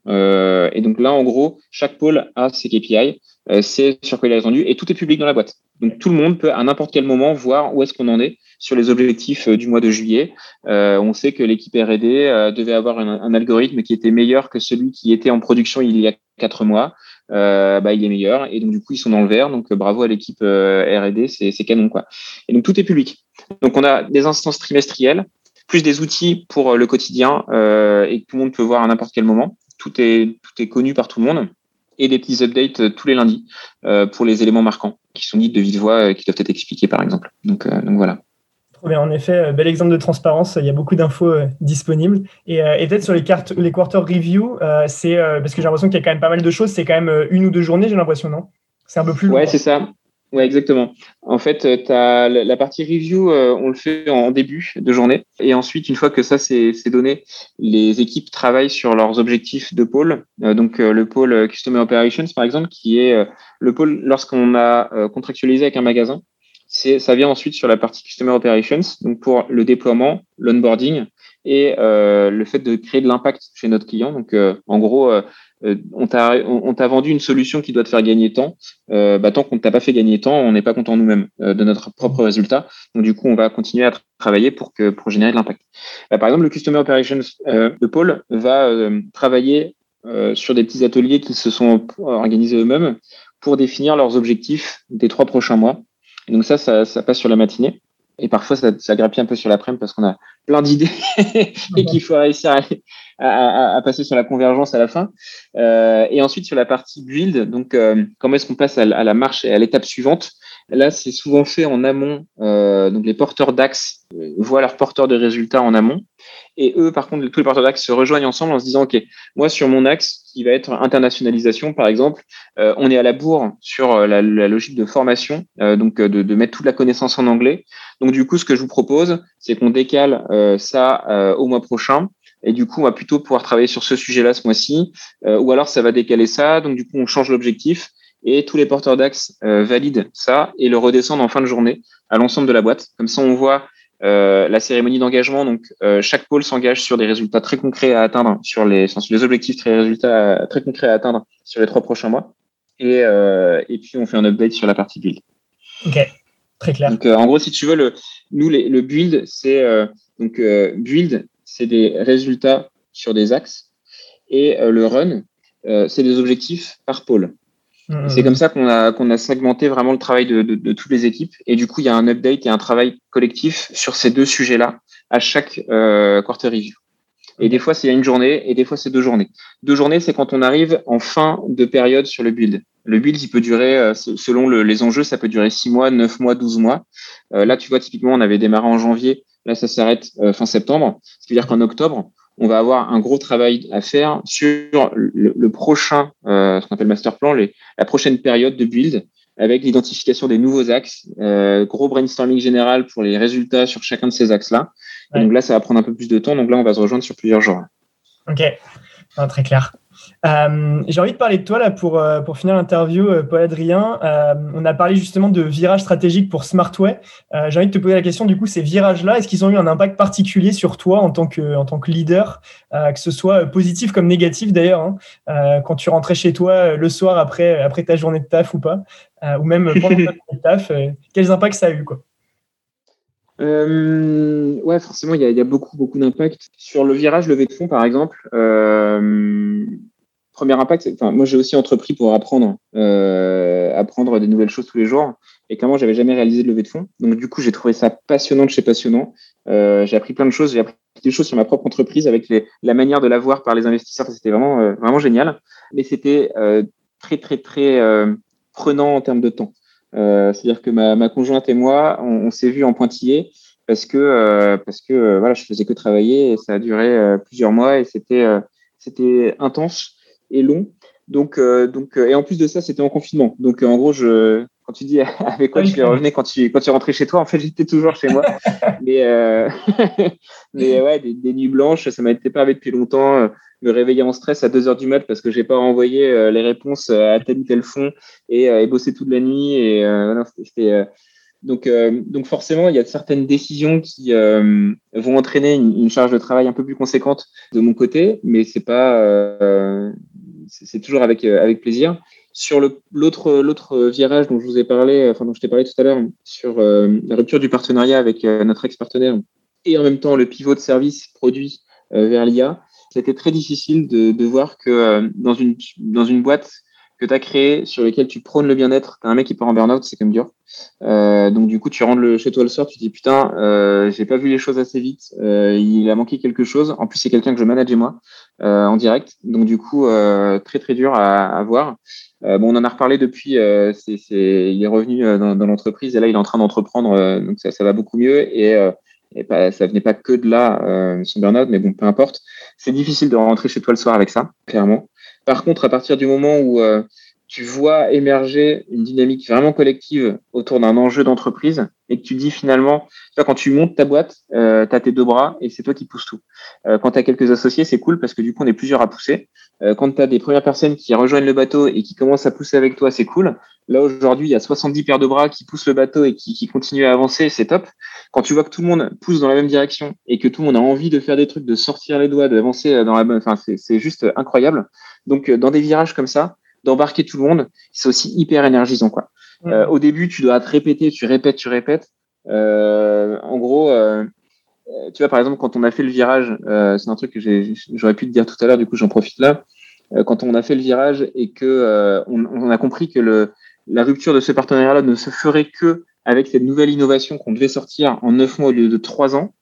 et donc là, en gros, chaque pôle a ses KPI. Euh, c'est sur quoi il est attendu et tout est public dans la boîte. Donc tout le monde peut à n'importe quel moment voir où est-ce qu'on en est sur les objectifs euh, du mois de juillet. Euh, on sait que l'équipe R&D devait avoir un, algorithme qui était meilleur que celui qui était en production il y a quatre mois. Bah, il est meilleur et donc du coup ils sont dans le vert. Donc bravo à l'équipe R&D, c'est canon quoi. Et donc tout est public. Donc on a des instances trimestrielles plus des outils pour le quotidien et tout le monde peut voir à n'importe quel moment. Tout est tout est connu par tout le monde et des petits updates euh, tous les lundis euh, pour les éléments marquants qui sont dits de vive voix et qui doivent être expliqués par exemple. Donc, euh, donc voilà. Bien, en effet, bel exemple de transparence. Il y a beaucoup d'infos disponibles. Et, et peut-être sur les cartes, les quarter review, c'est parce que j'ai l'impression qu'il y a quand même pas mal de choses. C'est quand même une ou deux journées, j'ai l'impression, non? C'est un peu plus. Ouais, c'est ça. Ouais, exactement. En fait, euh, as la partie review, euh, on le fait en début de journée. Et ensuite, une fois que ça c'est donné, les équipes travaillent sur leurs objectifs de pôle. Euh, donc, le pôle Customer Operations, par exemple, qui est le pôle lorsqu'on a contractualisé avec un magasin. Ça vient ensuite sur la partie Customer Operations, donc pour le déploiement, l'onboarding et le fait de créer de l'impact chez notre client. Donc, en gros, on t'a vendu une solution qui doit te faire gagner temps. Euh, bah, tant qu'on ne t'a pas fait gagner temps, on n'est pas content nous-mêmes euh, de notre propre résultat. Donc du coup, on va continuer à travailler pour générer de l'impact. Bah, par exemple, le Customer Operations de Paul va travailler sur des petits ateliers qui se sont organisés eux-mêmes pour définir leurs objectifs des trois prochains mois. donc ça, ça passe sur la matinée. Et parfois ça, ça grappille un peu sur la prime parce qu'on a plein d'idées et qu'il faut réussir à, à, passer sur la convergence à la fin. Euh, et ensuite sur la partie build, donc euh, comment est-ce qu'on passe à, la marche et à l'étape suivante? Là, c'est souvent fait en amont. Euh, donc les porteurs d'axe voient leurs porteurs de résultats en amont. Et eux, par contre, tous les porteurs d'axe se rejoignent ensemble en se disant, OK, moi, sur mon axe, qui va être internationalisation, par exemple, euh, on est à la bourre sur euh, la, logique de formation, euh, donc de, de, mettre toute la connaissance en anglais. Donc, du coup, ce que je vous propose, c'est qu'on décale ça au mois prochain. Et du coup, on va plutôt pouvoir travailler sur ce sujet-là ce mois-ci. ou alors, ça va décaler ça. Donc, du coup, on change l'objectif et tous les porteurs d'axe valident ça et le redescendent en fin de journée à l'ensemble de la boîte. Comme ça, on voit euh, la cérémonie d'engagement, donc euh, chaque pôle s'engage sur des résultats très concrets à atteindre, sur les, sur les objectifs très résultats très concrets à atteindre sur les trois prochains mois. Et, euh, et puis on fait un update sur la partie build. Ok, très clair. Donc en gros, si tu veux, le, nous les, le build, c'est donc build, c'est des résultats sur des axes, et le run, c'est des objectifs par pôle. C'est comme ça qu'on a, qu'on a segmenté vraiment le travail de, de, de, toutes les équipes. Et du coup, il y a un update et un travail collectif sur ces deux sujets-là à chaque euh, quarter review. Et des fois, c'est une journée et des fois, c'est deux journées. Deux journées, c'est quand on arrive en fin de période sur le build. Le build, il peut durer, euh, selon le, les enjeux, ça peut durer six mois, neuf mois, douze mois. Euh, là, tu vois, typiquement, on avait démarré en janvier. Là, ça s'arrête euh, fin septembre. Ce qui veut dire qu'en octobre, on va avoir un gros travail à faire sur le, prochain, euh, ce qu'on appelle master plan, les, la prochaine période de build, avec l'identification des nouveaux axes, euh, gros brainstorming général pour les résultats sur chacun de ces axes-là. Donc là, ça va prendre un peu plus de temps. Donc là, on va se rejoindre sur plusieurs jours. Ok, très clair. Euh, j'ai envie de parler de toi là pour, euh, pour finir l'interview, euh, Paul Adrien. on a parlé justement de virages stratégiques pour Smartway. j'ai envie de te poser la question, du coup, ces virages-là, est-ce qu'ils ont eu un impact particulier sur toi en tant que, en tant que leader, que ce soit positif comme négatif d'ailleurs, hein, quand tu rentrais chez toi le soir après, après ta journée de taf ou pas, ou même pendant ta journée de taf, quels impacts ça a eu quoi? Ouais, forcément, il y a, beaucoup, beaucoup d'impact. Sur le virage levé de fonds, par exemple, premier impact, moi j'ai aussi entrepris pour apprendre, euh, apprendre des nouvelles choses tous les jours. Et clairement, j'avais jamais réalisé de levée de fonds. Donc du coup, j'ai trouvé ça passionnant de chez passionnant. Euh, j'ai appris plein de choses. J'ai appris des choses sur ma propre entreprise avec la manière de la voir par les investisseurs. C'était vraiment, euh, vraiment génial. Mais c'était euh, très, très, très prenant en termes de temps. C'est-à-dire que ma, conjointe et moi, on, s'est vu en pointillé parce que parce que voilà, je faisais que travailler et ça a duré plusieurs mois et c'était c'était intense et long. Donc donc et en plus de ça, c'était en confinement. Donc en gros, je quand tu dis avec quoi tu revenais quand tu quand tu rentrais chez toi, en fait, j'étais toujours chez moi. mais mais ouais, des, des, nuits blanches, ça m'était pas arrivé depuis longtemps me réveiller en stress à 2 heures du mat parce que j'ai pas envoyé euh, les réponses euh, à tel ou tel fond et, euh, et bosser toute la nuit et voilà, c'était donc, donc forcément, il y a certaines décisions qui vont entraîner une, charge de travail un peu plus conséquente de mon côté, mais c'est pas, c'est toujours avec avec plaisir. Sur l'autre l'autre virage dont je vous ai parlé, enfin dont je t'ai parlé tout à l'heure, sur la rupture du partenariat avec notre ex-partenaire et en même temps le pivot de service produit vers l'IA, c'était très difficile de, de voir que euh, dans, une, dans une boîte que tu as créée, sur laquelle tu prônes le bien-être, tu as un mec qui part en burn-out, c'est comme dur. Euh, donc du coup, tu rentres chez toi le soir, tu te dis putain, euh, j'ai pas vu les choses assez vite, euh, il a manqué quelque chose. En plus, c'est quelqu'un que je manageais moi euh, en direct, donc du coup, euh, très très dur à, à voir. bon, on en a reparlé depuis. c'est c'est il est revenu dans, dans l'entreprise et là, il est en train d'entreprendre, donc ça, ça va beaucoup mieux et et pas, ça venait pas que de là, euh, son burn-out, mais bon, peu importe. C'est difficile de rentrer chez toi le soir avec ça, clairement. Par contre, à partir du moment où euh, tu vois émerger une dynamique vraiment collective autour d'un enjeu d'entreprise et que tu dis finalement, tu quand tu montes ta boîte, euh, tu as tes deux bras et c'est toi qui pousses tout. Euh, quand tu as quelques associés, c'est cool parce que du coup, on est plusieurs à pousser. Euh, quand tu as des premières personnes qui rejoignent le bateau et qui commencent à pousser avec toi, c'est cool. Là, aujourd'hui, il y a 70 paires de bras qui poussent le bateau et qui, continuent à avancer, c'est top. Quand tu vois que tout le monde pousse dans la même direction et que tout le monde a envie de faire des trucs, de sortir les doigts, d'avancer dans la bonne, enfin, c'est juste incroyable. Donc, dans des virages comme ça, d'embarquer tout le monde, c'est aussi hyper énergisant. Quoi. Mm. Euh, au début, tu dois te répéter, tu répètes, tu répètes. Euh, en gros, euh, tu vois, par exemple, quand on a fait le virage, c'est un truc que j'aurais pu te dire tout à l'heure, du coup, j'en profite là. Quand on a fait le virage et que on, on, a compris que le, la rupture de ce partenariat-là ne se ferait que avec cette nouvelle innovation qu'on devait sortir en neuf mois au lieu de trois ans,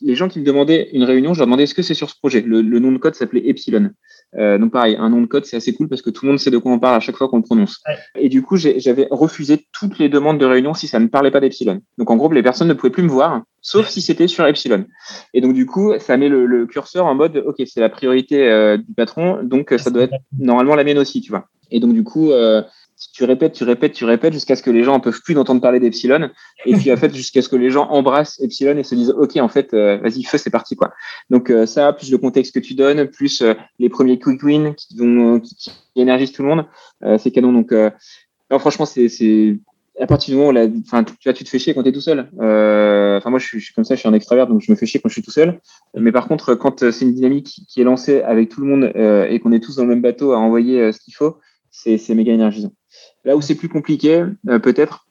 les gens qui me demandaient une réunion, je leur demandais est-ce que c'est sur ce projet? Le, nom de code s'appelait Epsilon. Euh, donc pareil, un nom de code, c'est assez cool parce que tout le monde sait de quoi on parle à chaque fois qu'on le prononce. Et du coup, j'avais refusé toutes les demandes de réunion si ça ne parlait pas d'Epsilon. Donc en gros, les personnes ne pouvaient plus me voir, sauf si c'était sur Epsilon. Et donc du coup, ça met le, curseur en mode, ok, c'est la priorité euh, du patron, donc ça doit être normalement la mienne aussi, tu vois. Et donc du coup, euh, tu répètes, tu répètes, tu répètes jusqu'à ce que les gens ne peuvent plus d'entendre parler d'Epsilon. Et puis, en fait, jusqu'à ce que les gens embrassent Epsilon et se disent, OK, en fait, euh, vas-y, feu, c'est parti, quoi. Donc, euh, ça, plus le contexte que tu donnes, plus euh, les premiers quick wins qui vont, qui, énergisent tout le monde, c'est canon. Donc, franchement, c'est, c'est, à partir du moment où tu, tu te fais chier quand tu es tout seul. Enfin, moi, je suis, je suis, comme ça, je suis un extravert, donc je me fais chier quand je suis tout seul. Mais par contre, quand c'est une dynamique qui est lancée avec tout le monde et qu'on est tous dans le même bateau à envoyer ce qu'il faut, c'est, méga énergisant. Là où c'est plus compliqué, euh, peut-être,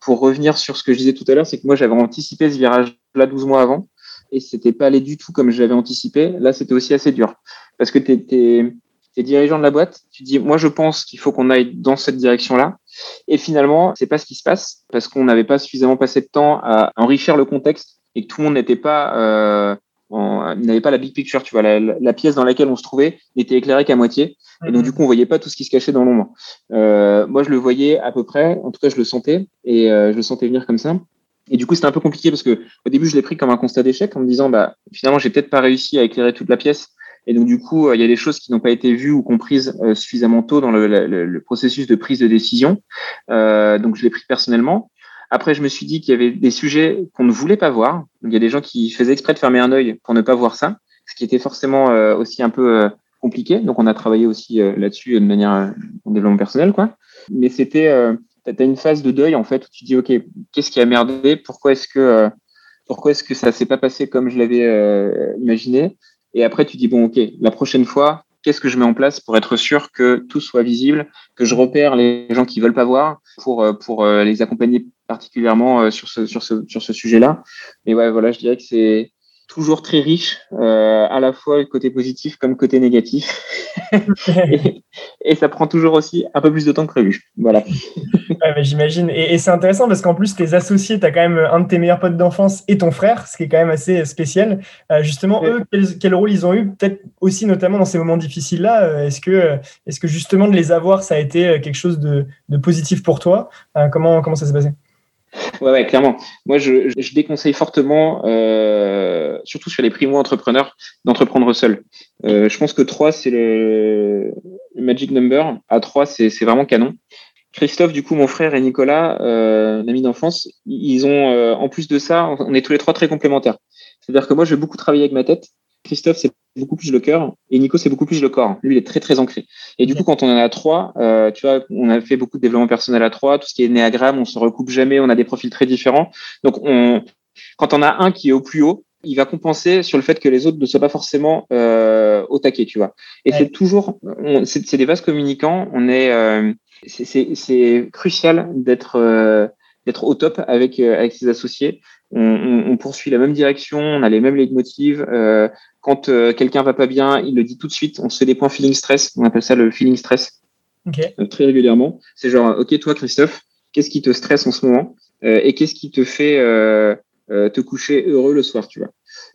pour revenir sur ce que je disais tout à l'heure, c'est que moi, j'avais anticipé ce virage-là 12 mois avant et c'était pas allé du tout comme j'avais anticipé. Là, c'était aussi assez dur parce que tu es, dirigeant de la boîte, tu dis, moi, je pense qu'il faut qu'on aille dans cette direction-là. Et finalement, c'est pas ce qui se passe parce qu'on n'avait pas suffisamment passé de temps à enrichir le contexte et que tout le monde n'était pas, euh, n'avait pas la big picture, tu vois, la, la, pièce dans laquelle on se trouvait n'était éclairée qu'à moitié. Et donc, du coup, on voyait pas tout ce qui se cachait dans l'ombre. Euh, moi, je le voyais à peu près. En tout cas, je le sentais et euh, je le sentais venir comme ça. Et du coup, c'était un peu compliqué parce que au début, je l'ai pris comme un constat d'échec en me disant, bah, finalement, j'ai peut-être pas réussi à éclairer toute la pièce. Et donc, du coup, euh, il y a des choses qui n'ont pas été vues ou comprises euh, suffisamment tôt dans le, le, le, processus de prise de décision. Euh, donc, je l'ai pris personnellement. Après, je me suis dit qu'il y avait des sujets qu'on ne voulait pas voir. Il y a des gens qui faisaient exprès de fermer un œil pour ne pas voir ça, ce qui était forcément aussi un peu compliqué. Donc, on a travaillé aussi euh, là-dessus de manière euh, en développement personnel, quoi. Mais c'était, euh, tu as une phase de deuil en fait où tu dis, ok, qu'est-ce qui a merdé? Pourquoi est-ce que, pourquoi est-ce que ça s'est pas passé comme je l'avais imaginé? Et après, tu dis, bon, ok, la prochaine fois, qu'est-ce que je mets en place pour être sûr que tout soit visible, que je repère les gens qui veulent pas voir pour pour les accompagner particulièrement sur ce sur ce sur ce sujet-là. Et ouais, voilà, je dirais que c'est toujours très riche, euh, à la fois côté positif comme côté négatif. et, ça prend toujours aussi un peu plus de temps que prévu. Voilà. J'imagine. Et, c'est intéressant parce qu'en plus, tes associés, tu as quand même un de tes meilleurs potes d'enfance et ton frère, ce qui est quand même assez spécial. Euh, justement, eux, quel, rôle ils ont eu, peut-être aussi notamment dans ces moments difficiles-là euh, Est-ce que, est que justement de les avoir, ça a été quelque chose de, de positif pour toi? Comment, comment ça s'est passé? Ouais, clairement. Moi, je, déconseille fortement, euh, surtout sur les primo-entrepreneurs, d'entreprendre seul. Euh, je pense que 3, c'est le, magic number. À 3, c'est vraiment canon. Christophe, du coup, mon frère et Nicolas, euh, ami d'enfance, ils ont, euh, en plus de ça, on est tous les trois très complémentaires. C'est-à-dire que moi, je vais beaucoup travailler avec ma tête. Christophe, c'est beaucoup plus le cœur et Nico, c'est beaucoup plus le corps. Lui, il est très, très ancré. Et du coup, quand on en a trois, euh, tu vois, on a fait beaucoup de développement personnel à trois, tout ce qui est néagramme, on se recoupe jamais, on a des profils très différents. Donc, on, quand on a un qui est au plus haut, il va compenser sur le fait que les autres ne soient pas forcément euh, au taquet, tu vois. Et c'est toujours, c'est des vases communicants. On est, euh, c'est crucial d'être euh, d'être au top avec avec ses associés. On, on, on, poursuit la même direction, on a les mêmes leitmotivs. Euh, quand euh, quelqu'un va pas bien, il le dit tout de suite. On se fait des points feeling stress. On appelle ça le feeling stress. Euh, très régulièrement. C'est genre, ok, toi, Christophe, qu'est-ce qui te stresse en ce moment? Euh, et qu'est-ce qui te fait te coucher heureux le soir, tu vois?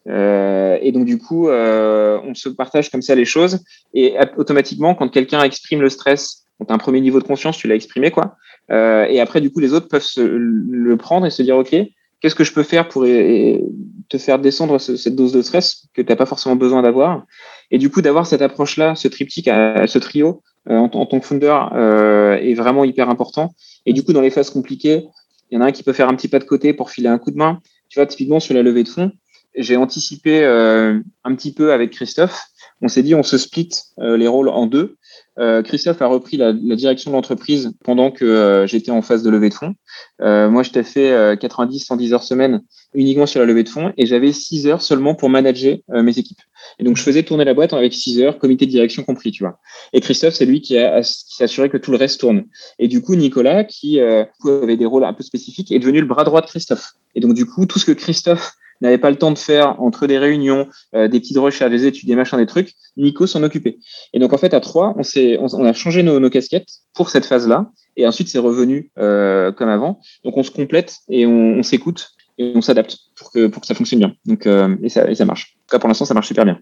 et donc du coup, on se partage comme ça les choses et automatiquement, quand quelqu'un exprime le stress, quand un premier niveau de conscience, tu l'as exprimé quoi. Et après, du coup, les autres peuvent se, le prendre et se dire, ok, qu'est-ce que je peux faire pour te faire descendre cette dose de stress que tu n'as pas forcément besoin d'avoir? Et du coup, d'avoir cette approche-là, ce triptyque, euh, ce trio, euh, en, tant que founder, euh, est vraiment hyper important. Et du coup, dans les phases compliquées, il y en a un qui peut faire un petit pas de côté pour filer un coup de main. Tu vois, typiquement sur la levée de fonds, j'ai anticipé un petit peu avec Christophe. On s'est dit, on se split les rôles en deux. Euh, Christophe a repris la, la direction de l'entreprise pendant que euh, j'étais en phase de levée de fonds. Euh, moi, je t'ai fait 90-110 heures semaine uniquement sur la levée de fonds et j'avais 6 heures seulement pour manager mes équipes. Et donc, je faisais tourner la boîte avec 6 heures, comité de direction compris, tu vois. Et Christophe, c'est lui qui, a, qui s'est assuré que tout le reste tourne. Et du coup, Nicolas, qui avait des rôles un peu spécifiques, est devenu le bras droit de Christophe. Et donc, du coup, tout ce que Christophe n'avait pas le temps de faire entre des réunions, euh, des petites recherches, des études, des machins, des trucs, Nico s'en occupait. Et donc en fait à trois, on on, a changé nos, nos, casquettes pour cette phase-là. et ensuite c'est revenu comme avant. Donc on se complète et on, s'écoute et on s'adapte pour que pour que ça fonctionne bien. Donc et ça et ça marche. Pour l'instant ça marche super bien.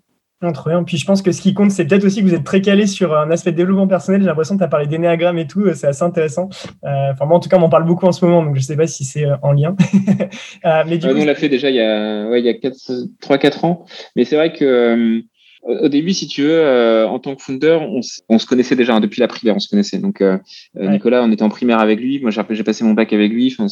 Trop bien. Puis je pense que ce qui compte, c'est peut-être aussi que vous êtes très calé sur un aspect de développement personnel. J'ai l'impression que tu as parlé d'énéagramme et tout. C'est assez intéressant. enfin, moi, en tout cas, on en parle beaucoup en ce moment, donc je ne sais pas si c'est en lien. mais du coup, on l'a fait déjà il y a, ouais, il y a 3-4 ans. Mais c'est vrai que au début, si tu veux, euh, en tant que founder, on, on, se connaissait déjà hein, depuis la primaire, on se connaissait. Donc euh, euh, Nicolas, on était en primaire avec lui. Moi, j'ai passé mon bac avec lui. Enfin,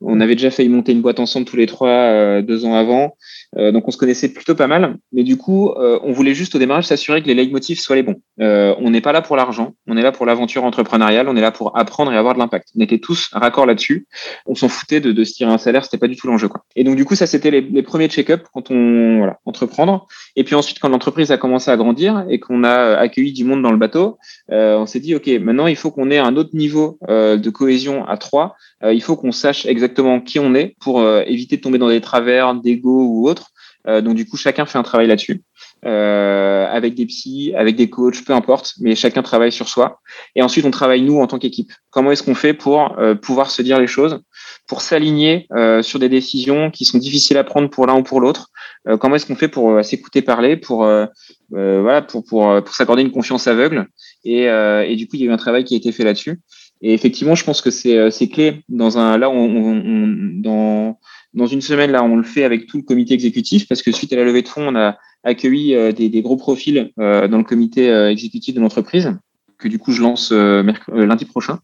on avait déjà failli monter une boîte ensemble tous les trois deux ans avant. Donc on se connaissait plutôt pas mal. Mais du coup, on voulait juste au démarrage s'assurer que les leitmotifs soient les bons. on n'est pas là pour l'argent, on est là pour l'aventure entrepreneuriale, on est là pour apprendre et avoir de l'impact. On était tous raccord là-dessus. On s'en foutait de, se tirer un salaire, c'était pas du tout l'enjeu. Et donc du coup, ça c'était les, premiers check-up quand on voilà entreprendre. Et puis ensuite, quand l'entreprise a commencé à grandir et qu'on a euh, accueilli du monde dans le bateau, euh, on s'est dit, OK, maintenant, il faut qu'on ait un autre niveau euh, de cohésion à trois. il faut qu'on sache exactement qui on est pour éviter de tomber dans des travers, d'ego ou autre. Donc, du coup, chacun fait un travail là-dessus. avec des psys, avec des coachs, peu importe, mais chacun travaille sur soi. Et ensuite, on travaille nous en tant qu'équipe. Comment est-ce qu'on fait pour pouvoir se dire les choses, pour s'aligner sur des décisions qui sont difficiles à prendre pour l'un ou pour l'autre, euh, comment est-ce qu'on fait pour euh, s'écouter parler, pour euh, voilà, pour pour pour s'accorder une confiance aveugle? Et, et du coup il y a eu un travail qui a été fait là-dessus. Et effectivement, je pense que c'est c'est clé dans un là on, on, dans dans une semaine là on le fait avec tout le comité exécutif parce que suite à la levée de fonds on a accueilli des, des gros profils dans le comité exécutif de l'entreprise que du coup je lance lundi prochain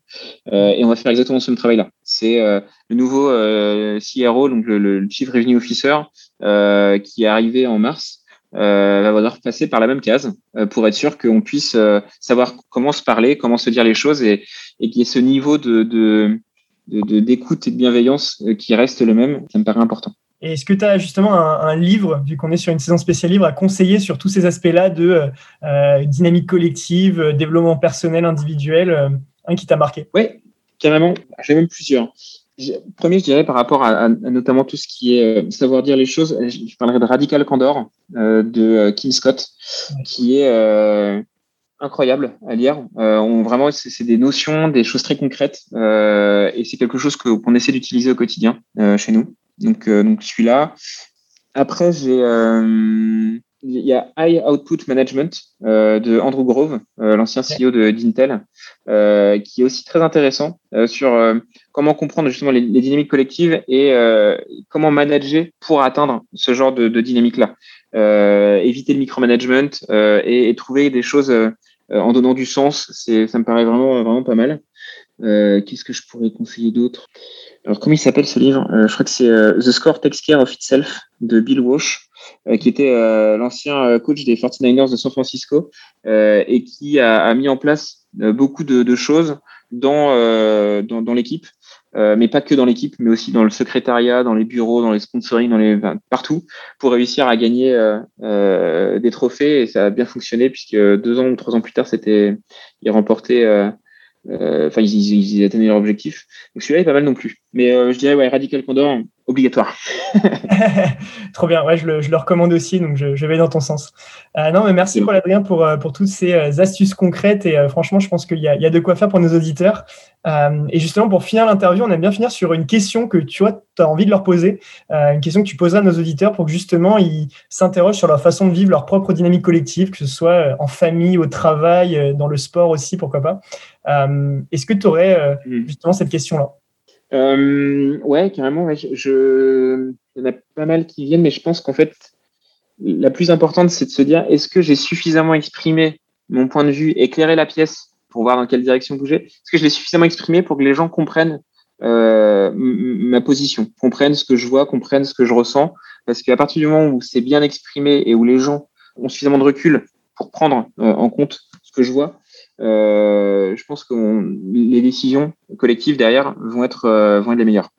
et on va faire exactement ce même travail là. C'est le nouveau CRO donc le, le, Chief Revenue Officer euh, qui est arrivé en mars euh, va devoir passer par la même case euh, pour être sûr qu'on puisse savoir comment se parler, comment se dire les choses et, et qu'il y ait ce niveau de d'écoute et de bienveillance qui reste le même, ça me paraît important. Et est-ce que tu as justement un, livre, vu qu'on est sur une saison spéciale livre, à conseiller sur tous ces aspects-là de dynamique collective, développement personnel, individuel, un qui t'a marqué? Oui, carrément. J'ai même plusieurs. Premier, je dirais par rapport à, notamment tout ce qui est euh, savoir dire les choses, je, parlerai de Radical Candor euh, de euh, Kim Scott, qui est incroyable à lire. on vraiment, c'est des notions, des choses très concrètes, et c'est quelque chose qu'on essaie d'utiliser au quotidien chez nous. Donc, donc celui-là. Après, j'ai il y a High Output Management euh, de Andrew Grove, euh, l'ancien CEO de d'Intel, euh, qui est aussi très intéressant sur comment comprendre justement les, dynamiques collectives et comment manager pour atteindre ce genre de, de dynamique-là. éviter le micromanagement et, et trouver des choses en donnant du sens, c'est ça me paraît vraiment vraiment pas mal. Qu'est-ce que je pourrais conseiller d'autre? Alors comment il s'appelle ce livre? Je crois que c'est The Score Takes Care of Itself de Bill Walsh. Euh, qui était euh, l'ancien euh, coach des 49ers de San Francisco et qui a, mis en place beaucoup de, choses dans, dans, l'équipe. mais pas que dans l'équipe, mais aussi dans le secrétariat, dans les bureaux, dans les sponsoring, dans les partout, pour réussir à gagner des trophées. Et ça a bien fonctionné puisque deux ans ou trois ans plus tard, c'était il remportait, enfin ils, atteignaient leur objectif. Donc celui-là est pas mal non plus. Mais je dirais Radical Condor, obligatoire. Trop bien, ouais, je le, recommande aussi, donc je, vais dans ton sens. Euh, non, mais merci pour Adrien pour, euh, pour toutes ces euh, astuces concrètes et franchement, je pense qu'il y, y a de quoi faire pour nos auditeurs. et justement, pour finir l'interview, on aime bien finir sur une question que tu vois, as envie de leur poser, une question que tu poseras à nos auditeurs pour que justement ils s'interrogent sur leur façon de vivre leur propre dynamique collective, que ce soit en famille, au travail, dans le sport aussi, pourquoi pas. Est-ce que tu aurais mm. justement cette question-là? Euh, ouais, carrément. Je, il y en a pas mal qui viennent, mais je pense qu'en fait, la plus importante, c'est de se dire est-ce que j'ai suffisamment exprimé mon point de vue, éclairé la pièce pour voir dans quelle direction bouger? Est-ce que je l'ai suffisamment exprimé pour que les gens comprennent euh, ma position, comprennent ce que je vois, comprennent ce que je ressens? Parce qu'à partir du moment où c'est bien exprimé et où les gens ont suffisamment de recul pour prendre euh, en compte ce que je vois, euh, je pense que les décisions collectives derrière vont être, euh, vont être les meilleures.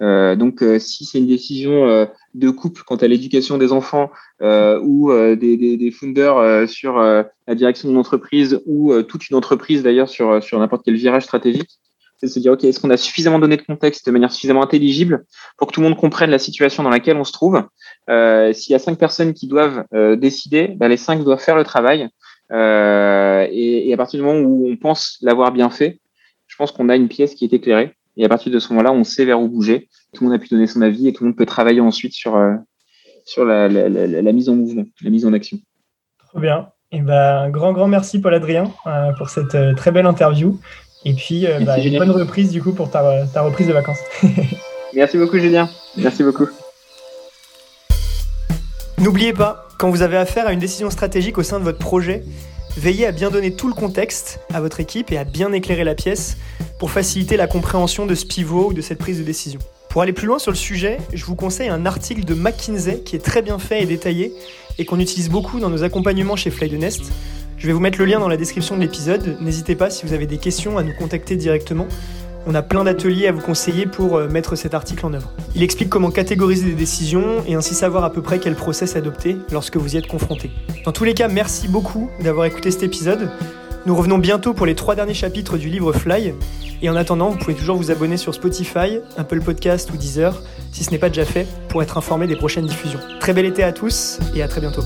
Euh, donc, si c'est une décision de couple quant à l'éducation des enfants ou des, des, des founders sur la direction d'une entreprise ou toute une entreprise d'ailleurs sur, sur n'importe quel virage stratégique, c'est de se dire, OK, est-ce qu'on a suffisamment donné de contexte de manière suffisamment intelligible pour que tout le monde comprenne la situation dans laquelle on se trouve? S'il y a cinq personnes qui doivent décider, ben, les cinq doivent faire le travail. Euh, et, et, à partir du moment où on pense l'avoir bien fait, je pense qu'on a une pièce qui est éclairée. Et à partir de ce moment-là, on sait vers où bouger. Tout le monde a pu donner son avis et tout le monde peut travailler ensuite sur, sur la, mise en mouvement, la mise en action. Trop bien. Et ben, un grand, grand merci Paul-Adrien pour cette très belle interview. Et puis, bah, une bonne reprise du coup pour ta, ta reprise de vacances. merci beaucoup Julien. Merci beaucoup. N'oubliez pas, quand vous avez affaire à une décision stratégique au sein de votre projet, veillez à bien donner tout le contexte à votre équipe et à bien éclairer la pièce pour faciliter la compréhension de ce pivot ou de cette prise de décision. Pour aller plus loin sur le sujet, je vous conseille un article de McKinsey qui est très bien fait et détaillé et qu'on utilise beaucoup dans nos accompagnements chez Fly the Nest. Je vais vous mettre le lien dans la description de l'épisode. N'hésitez pas si vous avez des questions à nous contacter directement. On a plein d'ateliers à vous conseiller pour euh, mettre cet article en œuvre. Il explique comment catégoriser des décisions et ainsi savoir à peu près quel process adopter lorsque vous y êtes confronté. Dans tous les cas, merci beaucoup d'avoir écouté cet épisode. Nous revenons bientôt pour les trois derniers chapitres du livre Fly. Et en attendant, vous pouvez toujours vous abonner sur Spotify, Apple Podcast ou Deezer, si ce n'est pas déjà fait, pour être informé des prochaines diffusions. Très bel été à tous et à très bientôt.